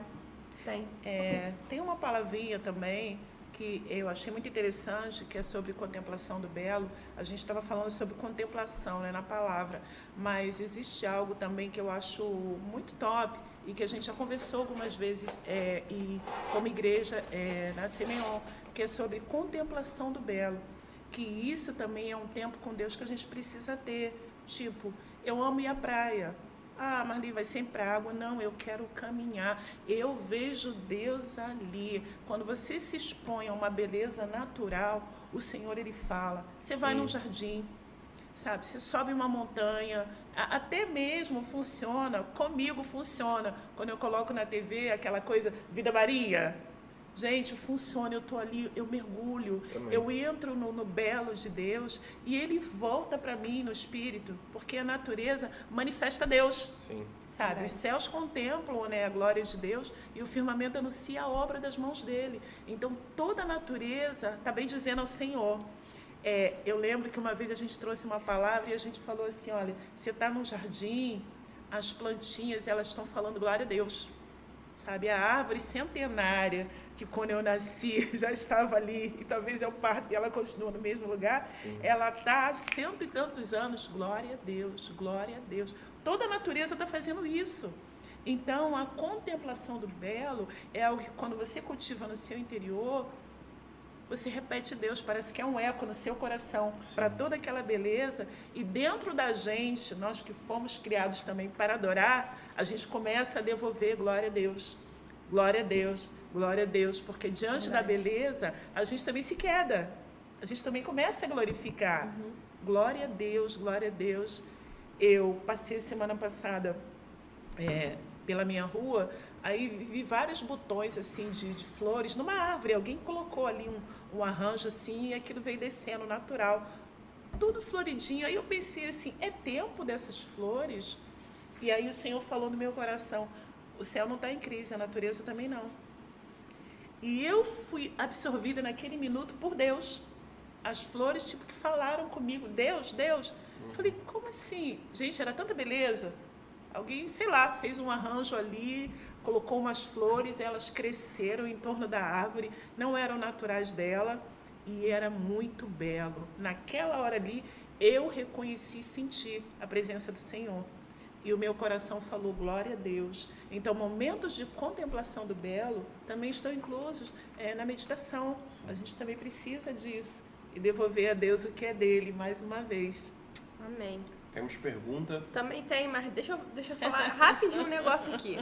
Tem. É, tem uma palavrinha também que eu achei muito interessante, que é sobre contemplação do belo. A gente estava falando sobre contemplação né, na palavra, mas existe algo também que eu acho muito top e que a gente já conversou algumas vezes é, e como igreja é, na Simeon, que é sobre contemplação do belo. Que isso também é um tempo com Deus que a gente precisa ter. Tipo, eu amo ir à praia, ah, Marli, vai sempre água. Não, eu quero caminhar. Eu vejo Deus ali. Quando você se expõe a uma beleza natural, o Senhor ele fala. Você Sim. vai num jardim, sabe? Você sobe uma montanha. Até mesmo funciona, comigo funciona. Quando eu coloco na TV aquela coisa, Vida Maria, Gente, funciona, eu estou ali, eu mergulho, Também. eu entro no, no, belo de Deus e ele volta para mim no espírito, porque a natureza manifesta Deus. Sim. Sabe? Os céus contemplam né, a glória de Deus e o firmamento anuncia a obra das mãos dele. Então, toda a natureza está bem dizendo ao Senhor. É, eu lembro que uma vez a gente trouxe uma palavra e a gente falou assim: olha, você está num jardim, as plantinhas elas estão falando glória a Deus. Sabe? A árvore centenária que quando eu nasci já estava ali e talvez eu parte e ela continua no mesmo lugar, Sim. ela está há cento e tantos anos. Glória a Deus, glória a Deus. Toda a natureza está fazendo isso. Então, a contemplação do belo é algo que quando você cultiva no seu interior, você repete Deus, parece que é um eco no seu coração para toda aquela beleza. E dentro da gente, nós que fomos criados também para adorar, a gente começa a devolver glória a Deus. Glória a Deus. Glória a Deus, porque diante Verdade. da beleza, a gente também se queda. A gente também começa a glorificar. Uhum. Glória a Deus, glória a Deus. Eu passei semana passada é, pela minha rua, aí vi vários botões assim de, de flores numa árvore. Alguém colocou ali um, um arranjo assim e aquilo veio descendo natural. Tudo floridinho. Aí eu pensei assim, é tempo dessas flores? E aí o Senhor falou no meu coração, o céu não está em crise, a natureza também não. E eu fui absorvida naquele minuto por Deus. As flores, tipo, que falaram comigo, Deus, Deus. Eu falei, como assim? Gente, era tanta beleza. Alguém, sei lá, fez um arranjo ali, colocou umas flores, elas cresceram em torno da árvore, não eram naturais dela e era muito belo. Naquela hora ali, eu reconheci e senti a presença do Senhor e o meu coração falou glória a Deus. Então, momentos de contemplação do belo também estão inclusos é, na meditação. A gente também precisa disso e devolver a Deus o que é dele, mais uma vez. Amém. Temos pergunta? Também tem, mas deixa eu, deixa eu falar rapidinho um negócio aqui.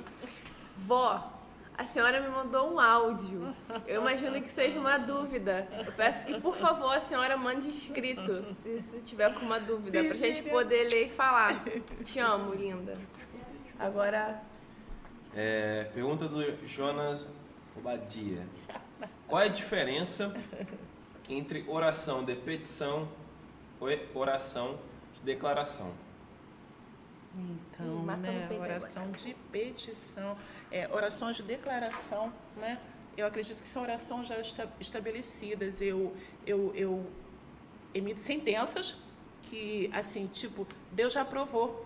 Vó, a senhora me mandou um áudio. Eu imagino que seja uma dúvida. Eu peço que, por favor, a senhora mande escrito, se, se tiver com uma dúvida, para a gente poder ler e falar. Te amo, linda. Agora. É, pergunta do Jonas Obadia. Qual é a diferença entre oração de petição e oração de declaração? Então, né, oração de petição é, orações de declaração, né? Eu acredito que são orações já estabelecidas. Eu, eu, eu emito sentenças que, assim, tipo, Deus já aprovou,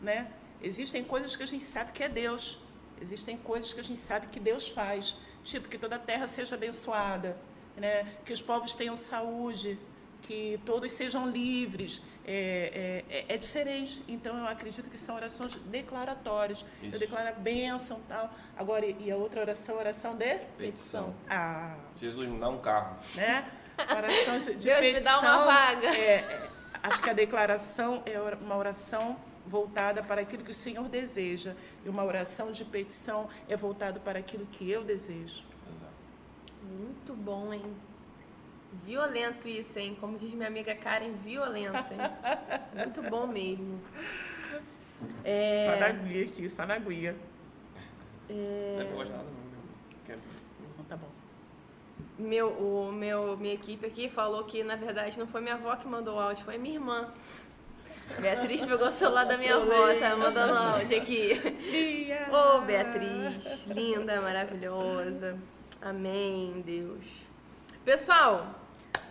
né? Existem coisas que a gente sabe que é Deus. Existem coisas que a gente sabe que Deus faz. Tipo, que toda a terra seja abençoada, né? que os povos tenham saúde, que todos sejam livres, é, é, é, é, diferente. Então, eu acredito que são orações declaratórias. Isso. Eu declaro a bênção tal. Agora, e a outra oração, oração de? Petição. Ah. Jesus me dá um carro. Né? Oração de, de Deus petição. me dá uma vaga. É, é, acho que a declaração é uma oração voltada para aquilo que o Senhor deseja. E uma oração de petição é voltada para aquilo que eu desejo. Exato. Muito bom, hein? Violento isso, hein? Como diz minha amiga Karen, violento, hein? Muito bom mesmo. É, Só na guia aqui, só na guia. Não é pra gostar nada, não. meu. Quer- Então tá bom. meu, o meu, minha equipe aqui falou que, na verdade, não foi minha avó que mandou o áudio, foi minha irmã. Beatriz pegou o celular da minha avó, tá mandando áudio aqui. Ô, Beatriz, linda, maravilhosa. Amém, Deus. Pessoal,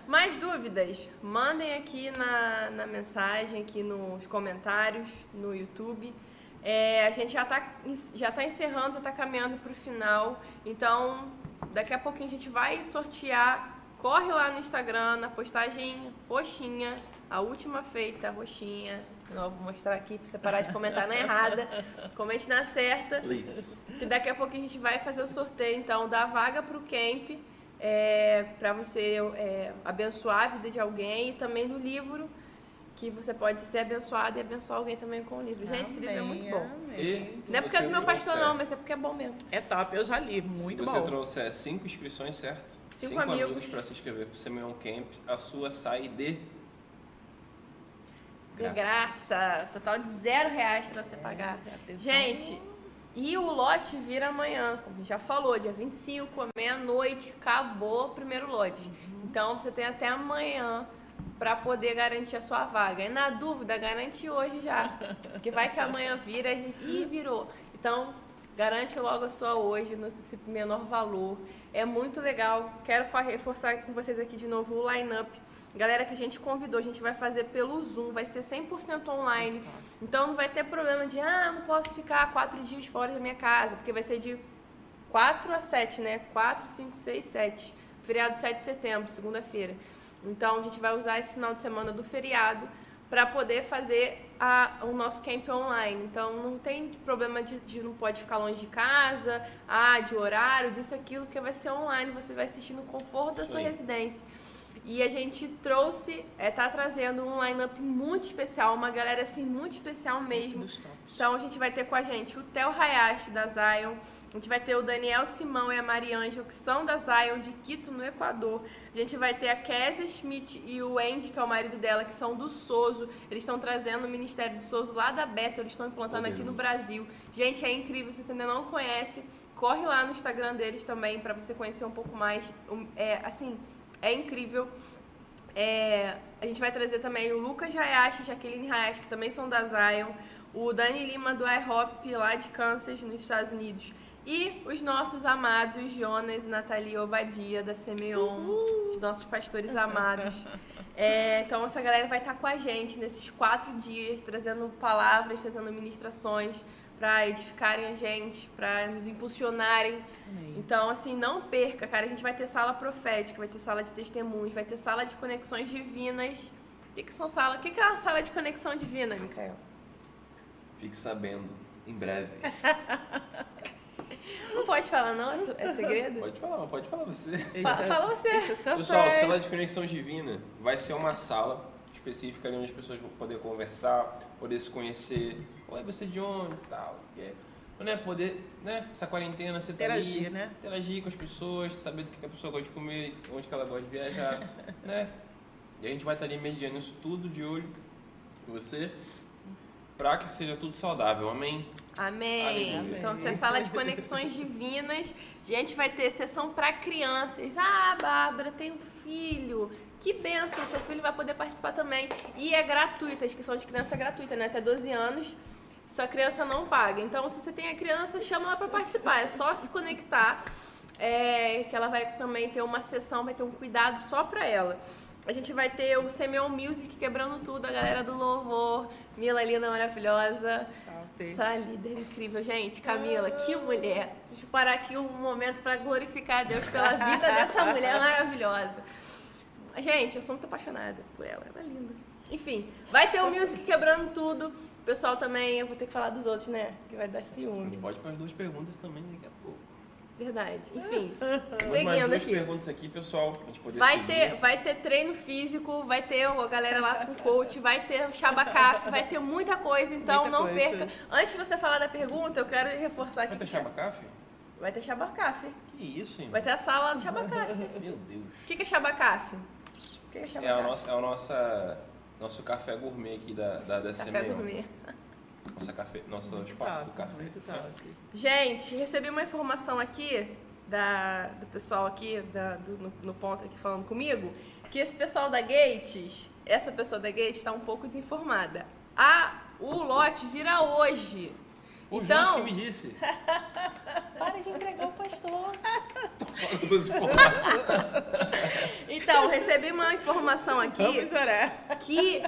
mais dúvidas? Mandem aqui na, na mensagem, aqui nos comentários, no YouTube. É, a gente já está já tá encerrando, já está caminhando para o final. Então, daqui a pouquinho a gente vai sortear. Corre lá no Instagram, na postagem roxinha, a última feita, roxinha. Eu vou mostrar aqui para você parar de comentar na errada. Comente na certa. Please. Que daqui a pouquinho a gente vai fazer o sorteio, então, da vaga para o camp, é, para você é, abençoar a vida de alguém e também do livro, que você pode ser abençoado e abençoar alguém também com o livro. Gente, esse livro é muito bom. E se Não é porque é do meu pastor, trouxer- não, mas é porque é bom mesmo. É top, eu já li, muito Se você bom. trouxer cinco inscrições, certo? Cinco amigos. para se inscrever para o Semeon Camp, a sua sai de De graça. Total de zero reais para você pagar. atenção. Gente, e o lote vira amanhã, como já falou, dia 25, meia-noite, acabou o primeiro lote. Então você tem até amanhã para poder garantir a sua vaga. E na dúvida, garante hoje já. Porque vai que amanhã vira e virou. Então, garante logo a sua hoje, no menor valor. É muito legal. Quero reforçar com vocês aqui de novo o line-up. Galera que a gente convidou, a gente vai fazer pelo Zoom, vai ser 100% online. Então não vai ter problema de, ah, não posso ficar quatro dias fora da minha casa, porque vai ser de 4 a 7, né? 4, 5, 6, 7. Feriado 7 de setembro, segunda-feira. Então a gente vai usar esse final de semana do feriado para poder fazer a- o nosso camp online. Então não tem problema de, de não pode ficar longe de casa, ah, de horário, disso, aquilo, que vai ser online, você vai assistir no conforto da Isso sua residência. E a gente trouxe, é, tá trazendo um line-up muito especial, uma galera assim muito especial mesmo. Então a gente vai ter com a gente o Theo Hayashi da Zion, a gente vai ter o Daniel Simão e a Mariângela, que são da Zion de Quito, no Equador. A gente vai ter a Kézia Schmidt e o Andy, que é o marido dela, que são do Soso. Eles estão trazendo o Ministério do Soso lá da Beta, eles estão implantando aqui no Brasil. Gente, é incrível, se você ainda não conhece, corre lá no Instagram deles também para você conhecer um pouco mais. É, assim, é incrível. É, a gente vai trazer também o Lucas Hayashi Jaqueline Hayashi, que também são da Zion, o Dani Lima do iHop lá de Kansas, nos Estados Unidos, e os nossos amados Jonas e Nathalie Obadia da Semeon, os nossos pastores amados. É, então essa galera vai estar com a gente nesses quatro dias, trazendo palavras, trazendo ministrações para edificarem a gente, para nos impulsionarem Amém. então, assim, não perca, cara. A gente vai ter sala profética, vai ter sala de testemunhos, vai ter sala de conexões divinas. O que, que são sala? O que, que é uma sala de conexão divina, Micael? Fique sabendo, em breve. Não pode falar, não? É, é segredo? Pode falar, pode falar você. Fala, fala você. É Pessoal, sala de conexão divina vai ser uma sala específica ali onde as pessoas vão poder conversar, poder se conhecer. Oi, você de onde tal. que- Né, poder, né, essa quarentena, você tá Interagir, ali, né? interagir com as pessoas, saber do que a pessoa gosta de comer, onde que ela gosta de viajar, né? E a gente vai estar ali mediando isso tudo de olho com você, para que seja tudo saudável, amém? Amém. Aleluia. Então, essa é a sala de conexões divinas. A gente vai ter sessão para crianças. Ah, Bárbara, tem um filho. Que benção, seu filho vai poder participar também. E é gratuita, a inscrição de criança é gratuita, né? Até 12 anos. Sua criança não paga. Então, se você tem a criança, chama ela para participar. É só se conectar. É, que ela vai também ter uma sessão, vai ter um cuidado só para ela. A gente vai ter o Semeon Music quebrando tudo, a galera do louvor, Mila linda, maravilhosa. Essa líder incrível, gente. Camila, que mulher. Deixa eu parar aqui um momento para glorificar a Deus pela vida dessa mulher maravilhosa. Gente, eu sou muito apaixonada por ela, ela é linda. Enfim, vai ter o Music quebrando tudo. O pessoal também, eu vou ter que falar dos outros, né? Que vai dar A gente ciúme. pode para as duas perguntas também daqui a pouco. Verdade. Enfim, Mais seguindo duas aqui. perguntas aqui, pessoal. A gente poder Vai seguir. ter, vai ter treino físico, vai ter a galera lá com coach, vai ter o Chabacaf, vai ter muita coisa, então Muita não coisa. perca. Antes de você falar da pergunta, eu quero reforçar aqui. Vai ter que Chabacaf? Vai ter Chabacaf. Que isso, hein? Vai ter a sala do Chabacaf. Meu Deus. O que que é Chabacaf? O é É, a Chabacaf? nossa, é o nossa, nosso café gourmet aqui da, da, da Café gourmet. Nossa café, nosso espaço do Top, café. muito top. Gente, recebi uma informação aqui da, do pessoal aqui da- do- no, no ponto aqui falando comigo, que esse pessoal da Gates, essa pessoa da Gates está um pouco desinformada. A, o lote vira hoje. O Jonas então, que me disse. para de entregar o pastor. Tô desinformado. Então, recebi uma informação aqui Vamos orar. que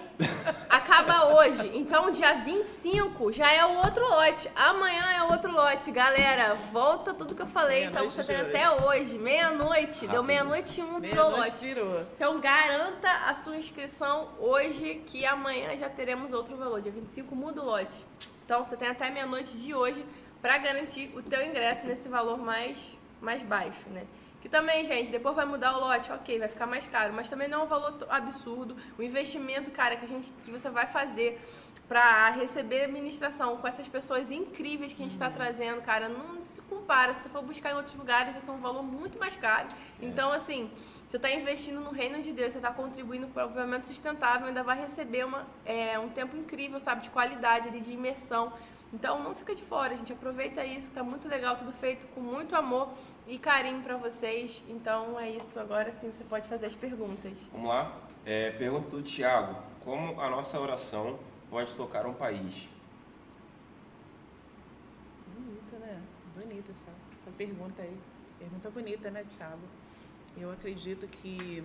acaba hoje. Então, dia 25 já é o outro lote. Amanhã é o outro lote. Galera, volta tudo que eu falei. Então, você tem até hoje. Meia-noite. Deu meia-noite e um, virou Meia-noite lote. virou. Então, garanta a sua inscrição hoje, que amanhã já teremos outro valor. Dia 25 muda o lote. Então, você tem até meia-noite de hoje para garantir o teu ingresso nesse valor mais, mais baixo, né? Que também, gente, depois vai mudar o lote, ok, vai ficar mais caro, mas também não é um valor absurdo. O investimento, cara, que, a gente, que você vai fazer para receber administração com essas pessoas incríveis que a gente está trazendo, cara, não se compara. Se você for buscar em outros lugares, vai ser um valor muito mais caro. Então, assim, você está investindo no reino de Deus, você está contribuindo para o desenvolvimento sustentável, ainda vai receber uma, é, um tempo incrível, sabe, de qualidade, ali, de imersão. Então não fica de fora, gente. Aproveita isso, tá muito legal, tudo feito com muito amor e carinho para vocês. Então é isso. Agora sim você pode fazer as perguntas. Vamos lá. É, pergunta do Tiago. Como a nossa oração pode tocar um país? Bonita, né? Bonita essa, essa pergunta aí. Pergunta bonita, né, Thiago? Eu acredito que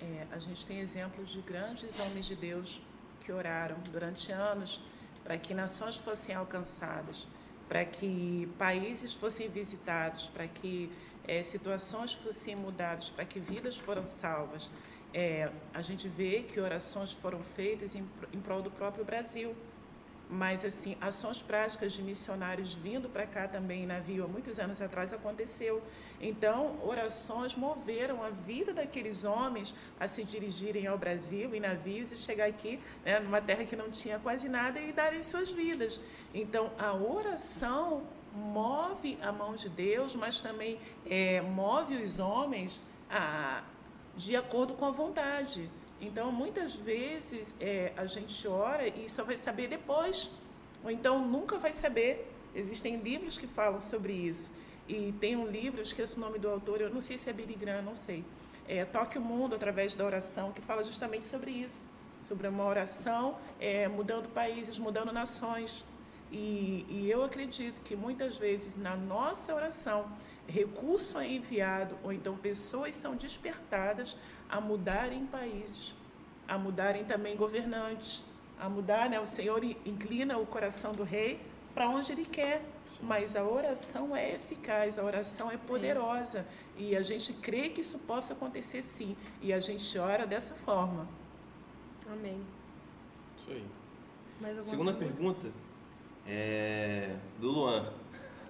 é, a gente tem exemplos de grandes homens de Deus que oraram durante anos para que nações fossem alcançadas, para que países fossem visitados, para que é, situações fossem mudadas, para que vidas foram salvas. É, a gente vê que orações foram feitas em, em prol do próprio Brasil mas assim ações práticas de missionários vindo para cá também em navio há muitos anos atrás aconteceu. Então orações moveram a vida daqueles homens a se dirigirem ao Brasil em navios e chegar aqui né, numa terra que não tinha quase nada e darem suas vidas. Então a oração move a mão de Deus mas também é, move os homens a, de acordo com a vontade então, muitas vezes é, a gente ora e só vai saber depois, ou então nunca vai saber. Existem livros que falam sobre isso. E tem um livro, esqueço o nome do autor, eu não sei se é Billy Graham, não sei. É, Toque o Mundo através da oração, que fala justamente sobre isso. Sobre uma oração é, mudando países, mudando nações. E, e eu acredito que muitas vezes na nossa oração, recurso é enviado, ou então pessoas são despertadas a mudarem países, a mudarem também governantes, a mudar, né? O Senhor inclina o coração do rei para onde ele quer, mas a oração é eficaz, a oração é poderosa e a gente crê que isso possa acontecer sim, e a gente ora dessa forma. Amém. Isso aí. Mais alguma Segunda pergunta é do Luan.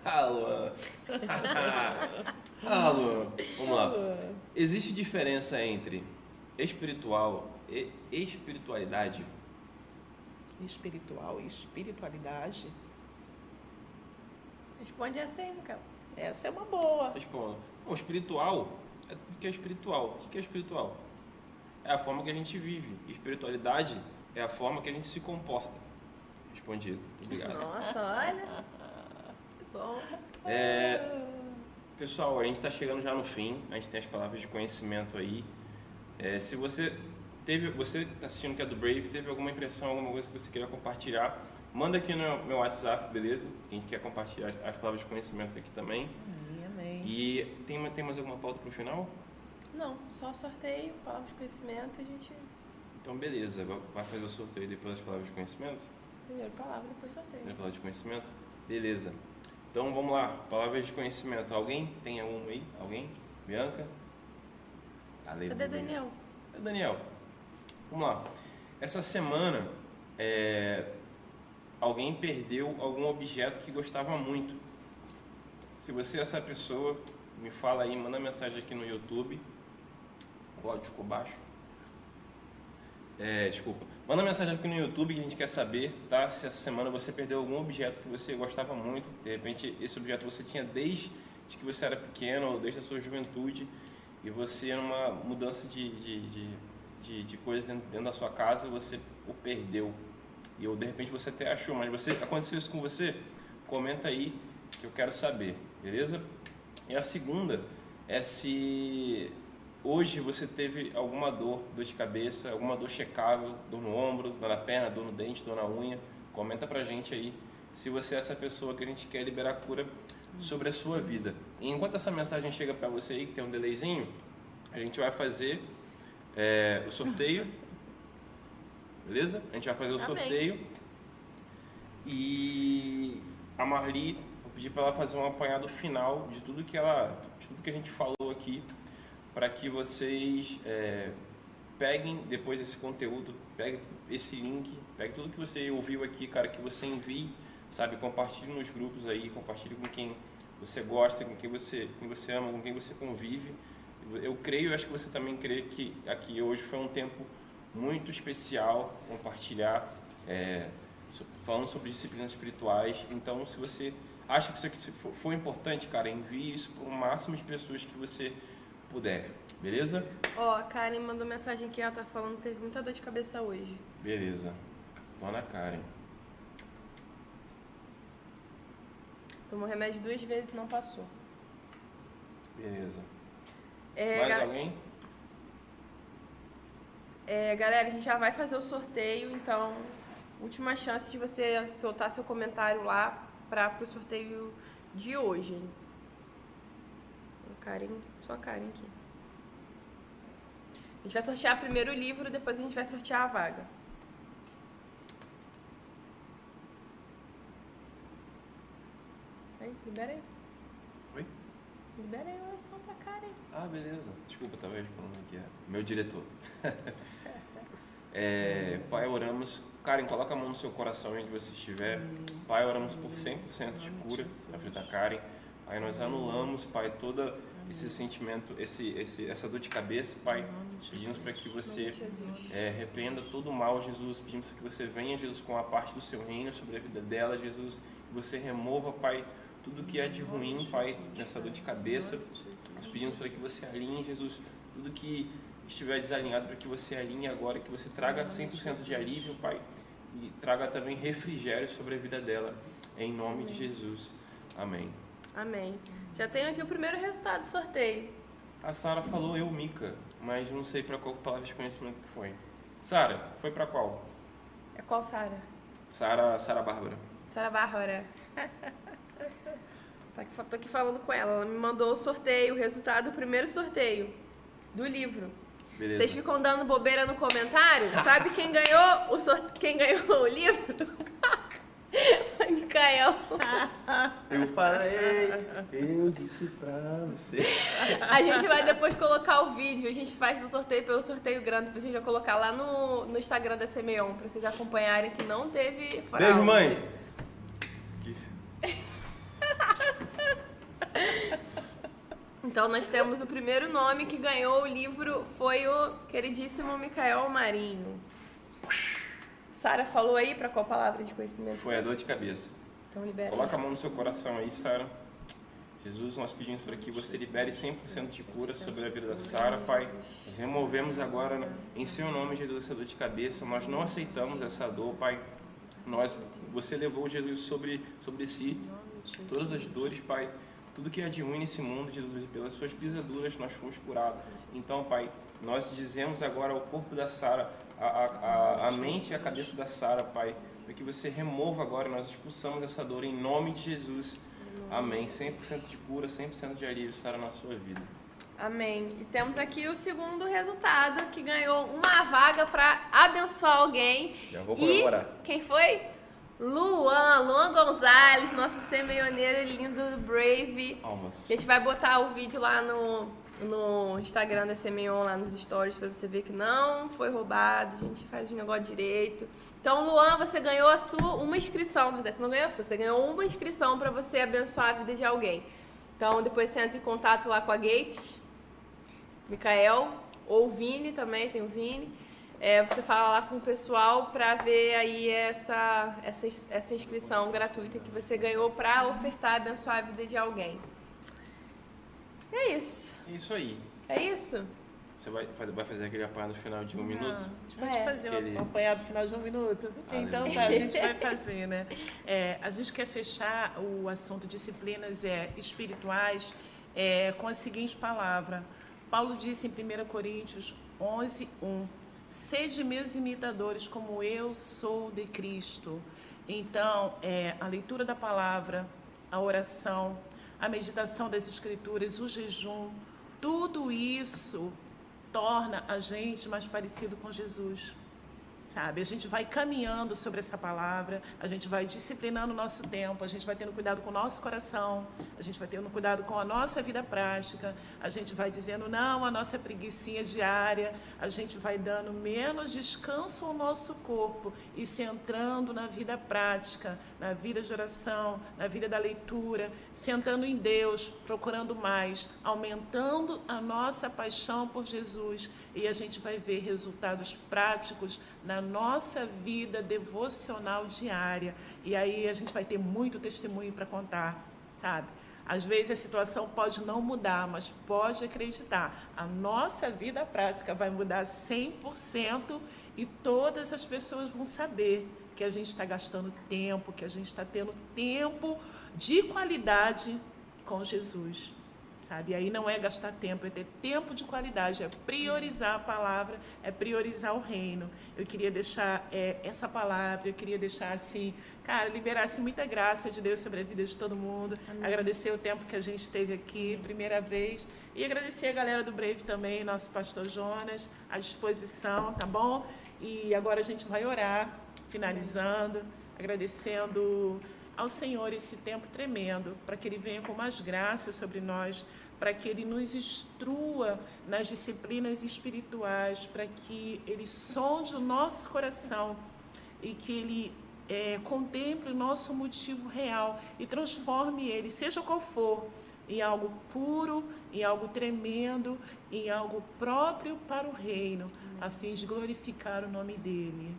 Ah, Luan. ah, Luan. Vamos lá. Existe diferença entre espiritual e espiritualidade? Espiritual e espiritualidade, Responde essa aí, Micael. essa é uma boa. Responda. Bom, espiritual é tudo que é espiritual. O que é espiritual? É a forma que a gente vive. Espiritualidade é a forma que a gente se comporta. Respondido. Muito obrigado. Nossa, olha. Bom. É, pessoal, a gente está chegando já no fim. A gente tem as palavras de conhecimento aí. É, se você teve, você está assistindo que é do Brave, teve alguma impressão, alguma coisa que você queira compartilhar, manda aqui no meu WhatsApp, beleza? A gente quer compartilhar as, as palavras de conhecimento aqui também. Amém. E tem, tem mais alguma pauta para o final? Não, só sorteio, palavras de conhecimento e a gente. Então, beleza. Vai- fazer o sorteio depois das palavras de conhecimento? Primeiro palavra, depois sorteio. Primeira palavra de conhecimento? Beleza. Então, vamos lá. Palavras de conhecimento. Alguém? Tem algum aí? Alguém? Bianca? Aleluia. Cadê Daniel? É, Daniel, vamos lá. Essa semana, é, alguém perdeu algum objeto que gostava muito. Se você é essa pessoa, me fala aí, manda mensagem aqui no YouTube. O áudio ficou baixo. É, desculpa. Manda mensagem aqui no YouTube que a gente quer saber, tá? Se essa semana você perdeu algum objeto que você gostava muito, de repente esse objeto você tinha desde que você era pequeno ou desde a sua juventude e você numa mudança de, de, de, de, de coisas dentro, dentro da sua casa você o perdeu. E ou de repente você até achou, mas você aconteceu isso com você? Comenta aí que eu quero saber, beleza? E a segunda é se hoje você teve alguma dor, dor de cabeça, alguma dor checável, dor no ombro, dor na perna, dor no dente, dor na unha, comenta pra gente aí se você é essa pessoa que a gente quer liberar cura sobre a sua vida. E enquanto essa mensagem chega para você aí, que tem um delayzinho, a gente vai fazer é, o sorteio, beleza? A gente vai fazer o Amém. sorteio e a Marli, vou pedir para ela fazer um apanhado final de tudo que ela, de tudo que a gente falou aqui para que vocês é, peguem depois esse conteúdo, peguem esse link, pegue tudo que você ouviu aqui, cara, que você envie, sabe, compartilhe nos grupos aí, compartilhe com quem você gosta, com quem você, quem você ama, com quem você convive. Eu creio, acho que você também crê que aqui hoje foi um tempo muito especial compartilhar, é, falando sobre disciplinas espirituais. Então, se você acha que isso aqui foi importante, cara, envie isso para o máximo de pessoas que você puder, beleza? Ó, a Karen mandou mensagem aqui, ela tá falando que teve muita dor de cabeça hoje. Beleza. Dona Karen. Tomou remédio duas vezes e não passou. Beleza. É, Mais ga- alguém? é, galera, a gente já vai fazer o sorteio, então, última chance de você soltar seu comentário lá para pro sorteio de hoje. Karen, só a Karen aqui. A gente vai sortear primeiro o livro, depois a gente vai sortear a vaga. Aí, libera aí. Oi? Libera aí a oração pra Karen. Ah, beleza. Desculpa, tava respondendo aqui. é Meu diretor. É, pai, oramos. Karen, coloca a mão no seu coração onde você estiver. Pai, oramos por 100% de cura na vida da Karen. Pai, nós anulamos, Pai, todo esse sentimento, esse, esse, essa dor de cabeça, Pai. Pedimos para que você é, repreenda todo o mal, Jesus. Pedimos que você venha, Jesus, com a parte do seu reino sobre a vida dela, Jesus. Que você remova, Pai, tudo que é de ruim, Pai, nessa dor de cabeça. Nós pedimos para que você alinhe, Jesus, tudo que estiver desalinhado, para que você alinhe agora, que você traga 100% de alívio, Pai, e traga também refrigério sobre a vida dela, em nome de Jesus. Amém. Amém. Já tenho aqui o primeiro resultado do sorteio. A Sara falou eu, Mica, mas não sei para qual palavra de conhecimento que foi. Sara, foi para qual? É qual Sara? Sara, Sara Bárbara. Sara Bárbara. Tá aqui, tô aqui falando com ela. Ela me mandou o sorteio, o resultado do primeiro sorteio do livro. Beleza. Vocês ficam dando bobeira no comentário? Sabe quem ganhou o quem ganhou o livro? Foi Micael. Eu falei, eu disse pra você. A gente vai depois colocar o vídeo. A gente faz o sorteio pelo sorteio grande. Depois a gente vai colocar lá no, no Instagram da Semeon pra vocês acompanharem que não teve fraude. Beijo, mãe. Então nós temos o primeiro nome que ganhou o livro foi o queridíssimo Micael Marinho. Sara falou aí pra qual palavra de conhecimento? Foi a dor de cabeça. Então libera. Coloca a mão no seu coração aí, Sara. Jesus, nós pedimos para que você libere 100% de cura sobre a vida da Sara, Pai. Nós removemos agora, em seu nome, Jesus, essa dor de cabeça. Nós não aceitamos essa dor, Pai. Nós, você levou Jesus sobre, sobre si, todas as dores, Pai. Tudo que é de ruim nesse mundo, Jesus, e pelas suas pisaduras nós fomos curados. Então, Pai, nós dizemos agora ao corpo da Sara, a, a, a, a mente e a cabeça da Sara, Pai, para que você remova agora, nós expulsamos essa dor em nome de Jesus. Amém. 100% de cura, 100% de alívio estará na sua vida. Amém. E temos aqui o segundo resultado que ganhou uma vaga pra abençoar alguém. Já vou E comemorar. quem foi? Luan, Luan Gonzalez, nosso semeioneiro lindo do Brave. Almas. A gente vai botar o vídeo lá no, no Instagram da Semeion, lá nos stories, pra você ver que não foi roubado, a gente faz o negócio direito. Então, Luan, você ganhou a sua, uma inscrição, na verdade, você não ganhou a sua, você ganhou uma inscrição pra você abençoar a vida de alguém. Então depois você entra em contato lá com a Gates, Micael, ou Vini também, tem o Vini. É, você fala lá com o pessoal para ver aí essa, essa, essa inscrição gratuita que você ganhou para ofertar, abençoar a vida de alguém. É isso. É isso aí. É isso? Você vai, vai fazer aquele apanhado final de um Não, minuto? A gente pode É. fazer Aquele- um apanhado final de um minuto? Ah, então tá, a gente vai fazer, né? É, a gente quer fechar o assunto disciplinas é, espirituais é, com a seguinte palavra. Paulo disse em 1 Coríntios 11, 1, Sede meus imitadores, como eu sou de Cristo. Então, é, a leitura da palavra, a oração, a meditação das Escrituras, o jejum, tudo isso torna a gente mais parecido com Jesus. Sabe? A gente vai caminhando sobre essa palavra, a gente vai disciplinando o nosso tempo, a gente vai tendo cuidado com o nosso coração, a gente vai tendo cuidado com a nossa vida prática, a gente vai dizendo não à nossa preguiçinha diária, a gente vai dando menos descanso ao nosso corpo e centrando na vida prática, na vida de oração, na vida da leitura, sentando em Deus, procurando mais, aumentando a nossa paixão por Jesus e a gente vai ver resultados práticos na nossa vida devocional diária. E aí a gente vai ter muito testemunho para contar, sabe? Às vezes a situação pode não mudar, mas pode acreditar, a nossa vida prática vai mudar 100% e todas as pessoas vão saber que a gente está gastando tempo, que a gente está tendo tempo de qualidade com Jesus sabe? E aí não é gastar tempo, é ter tempo de qualidade, é priorizar a palavra, é priorizar o reino. Eu queria deixar é, essa palavra, eu queria deixar assim, cara, liberasse muita graça de Deus sobre a vida de todo mundo. Agradecer o tempo que a gente esteve aqui, primeira vez, e agradecer a galera do Brave também, nosso pastor Jonas, à disposição, tá bom? E agora a gente vai orar, finalizando, agradecendo ao Senhor esse tempo tremendo, para que Ele venha com mais graça sobre nós, para que Ele nos instrua nas disciplinas espirituais, para que Ele sonde o nosso coração e que Ele é, contemple o nosso motivo real e transforme ele, seja qual for, em algo puro, em algo tremendo, em algo próprio para o reino, a fim de glorificar o nome dele.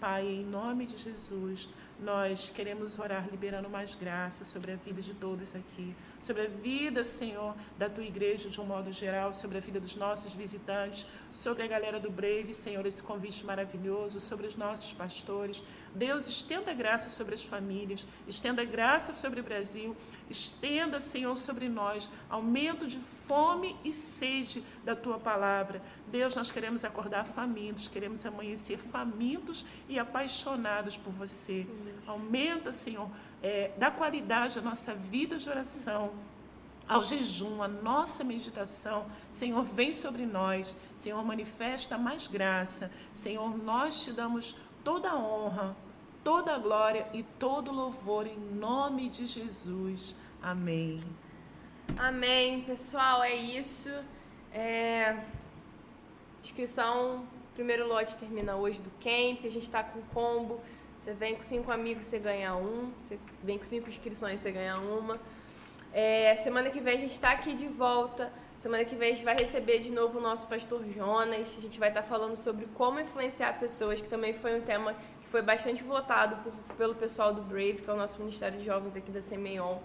Pai, em nome de Jesus, nós queremos orar liberando mais graça sobre a vida de todos aqui, sobre a vida, Senhor, da tua igreja de um modo geral, sobre a vida dos nossos visitantes, sobre a galera do Brave, Senhor, esse convite maravilhoso, sobre os nossos pastores. Deus, estenda graça sobre as famílias, estenda graça sobre o Brasil, estenda, Senhor, sobre nós aumento de fome e sede da tua palavra. Deus, nós queremos acordar famintos, queremos amanhecer famintos e apaixonados por você. Aumenta, Senhor, é, da qualidade da nossa vida de oração, ao jejum, a nossa meditação. Senhor, vem sobre nós. Senhor, manifesta mais graça. Senhor, nós te damos toda a honra, toda a glória e todo o louvor em nome de Jesus. Amém. Amém, pessoal, é isso. É... Inscrição, primeiro lote termina hoje do camp, a gente está com combo. Você vem com cinco amigos, você ganha um. Você vem com cinco inscrições, você ganha uma. É, semana que vem a gente está aqui de volta. Semana que vem a gente vai receber de novo o nosso pastor Jonas. A gente vai estar falando sobre como influenciar pessoas, que também foi um tema foi bastante votado por, pelo pessoal do Brave, que é o nosso Ministério de Jovens aqui da Semeion.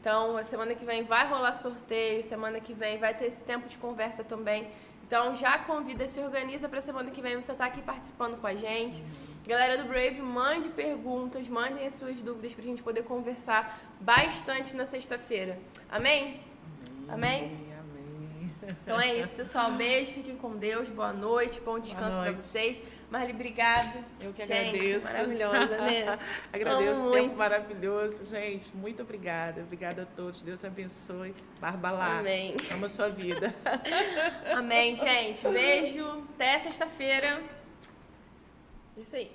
Então, a semana que vem vai rolar sorteio, semana que vem vai ter esse tempo de conversa também. Então, já convida, se organiza para semana que vem você estar aqui participando com a gente. Galera do Brave, mande perguntas, mandem as suas dúvidas para a gente poder conversar bastante na sexta-feira. Amém? Amém? Amém. Então é isso, pessoal. Beijo, fiquem com Deus, boa noite, bom descanso para vocês. Marli, obrigada. Eu que Gente, agradeço. maravilhosa, né? agradeço Amo o tempo muito. maravilhoso. Gente, muito obrigada. Obrigada a todos. Deus abençoe. Barba lá. Amém. Amo a sua vida. Amém, gente. Beijo. Até sexta-feira. Isso aí.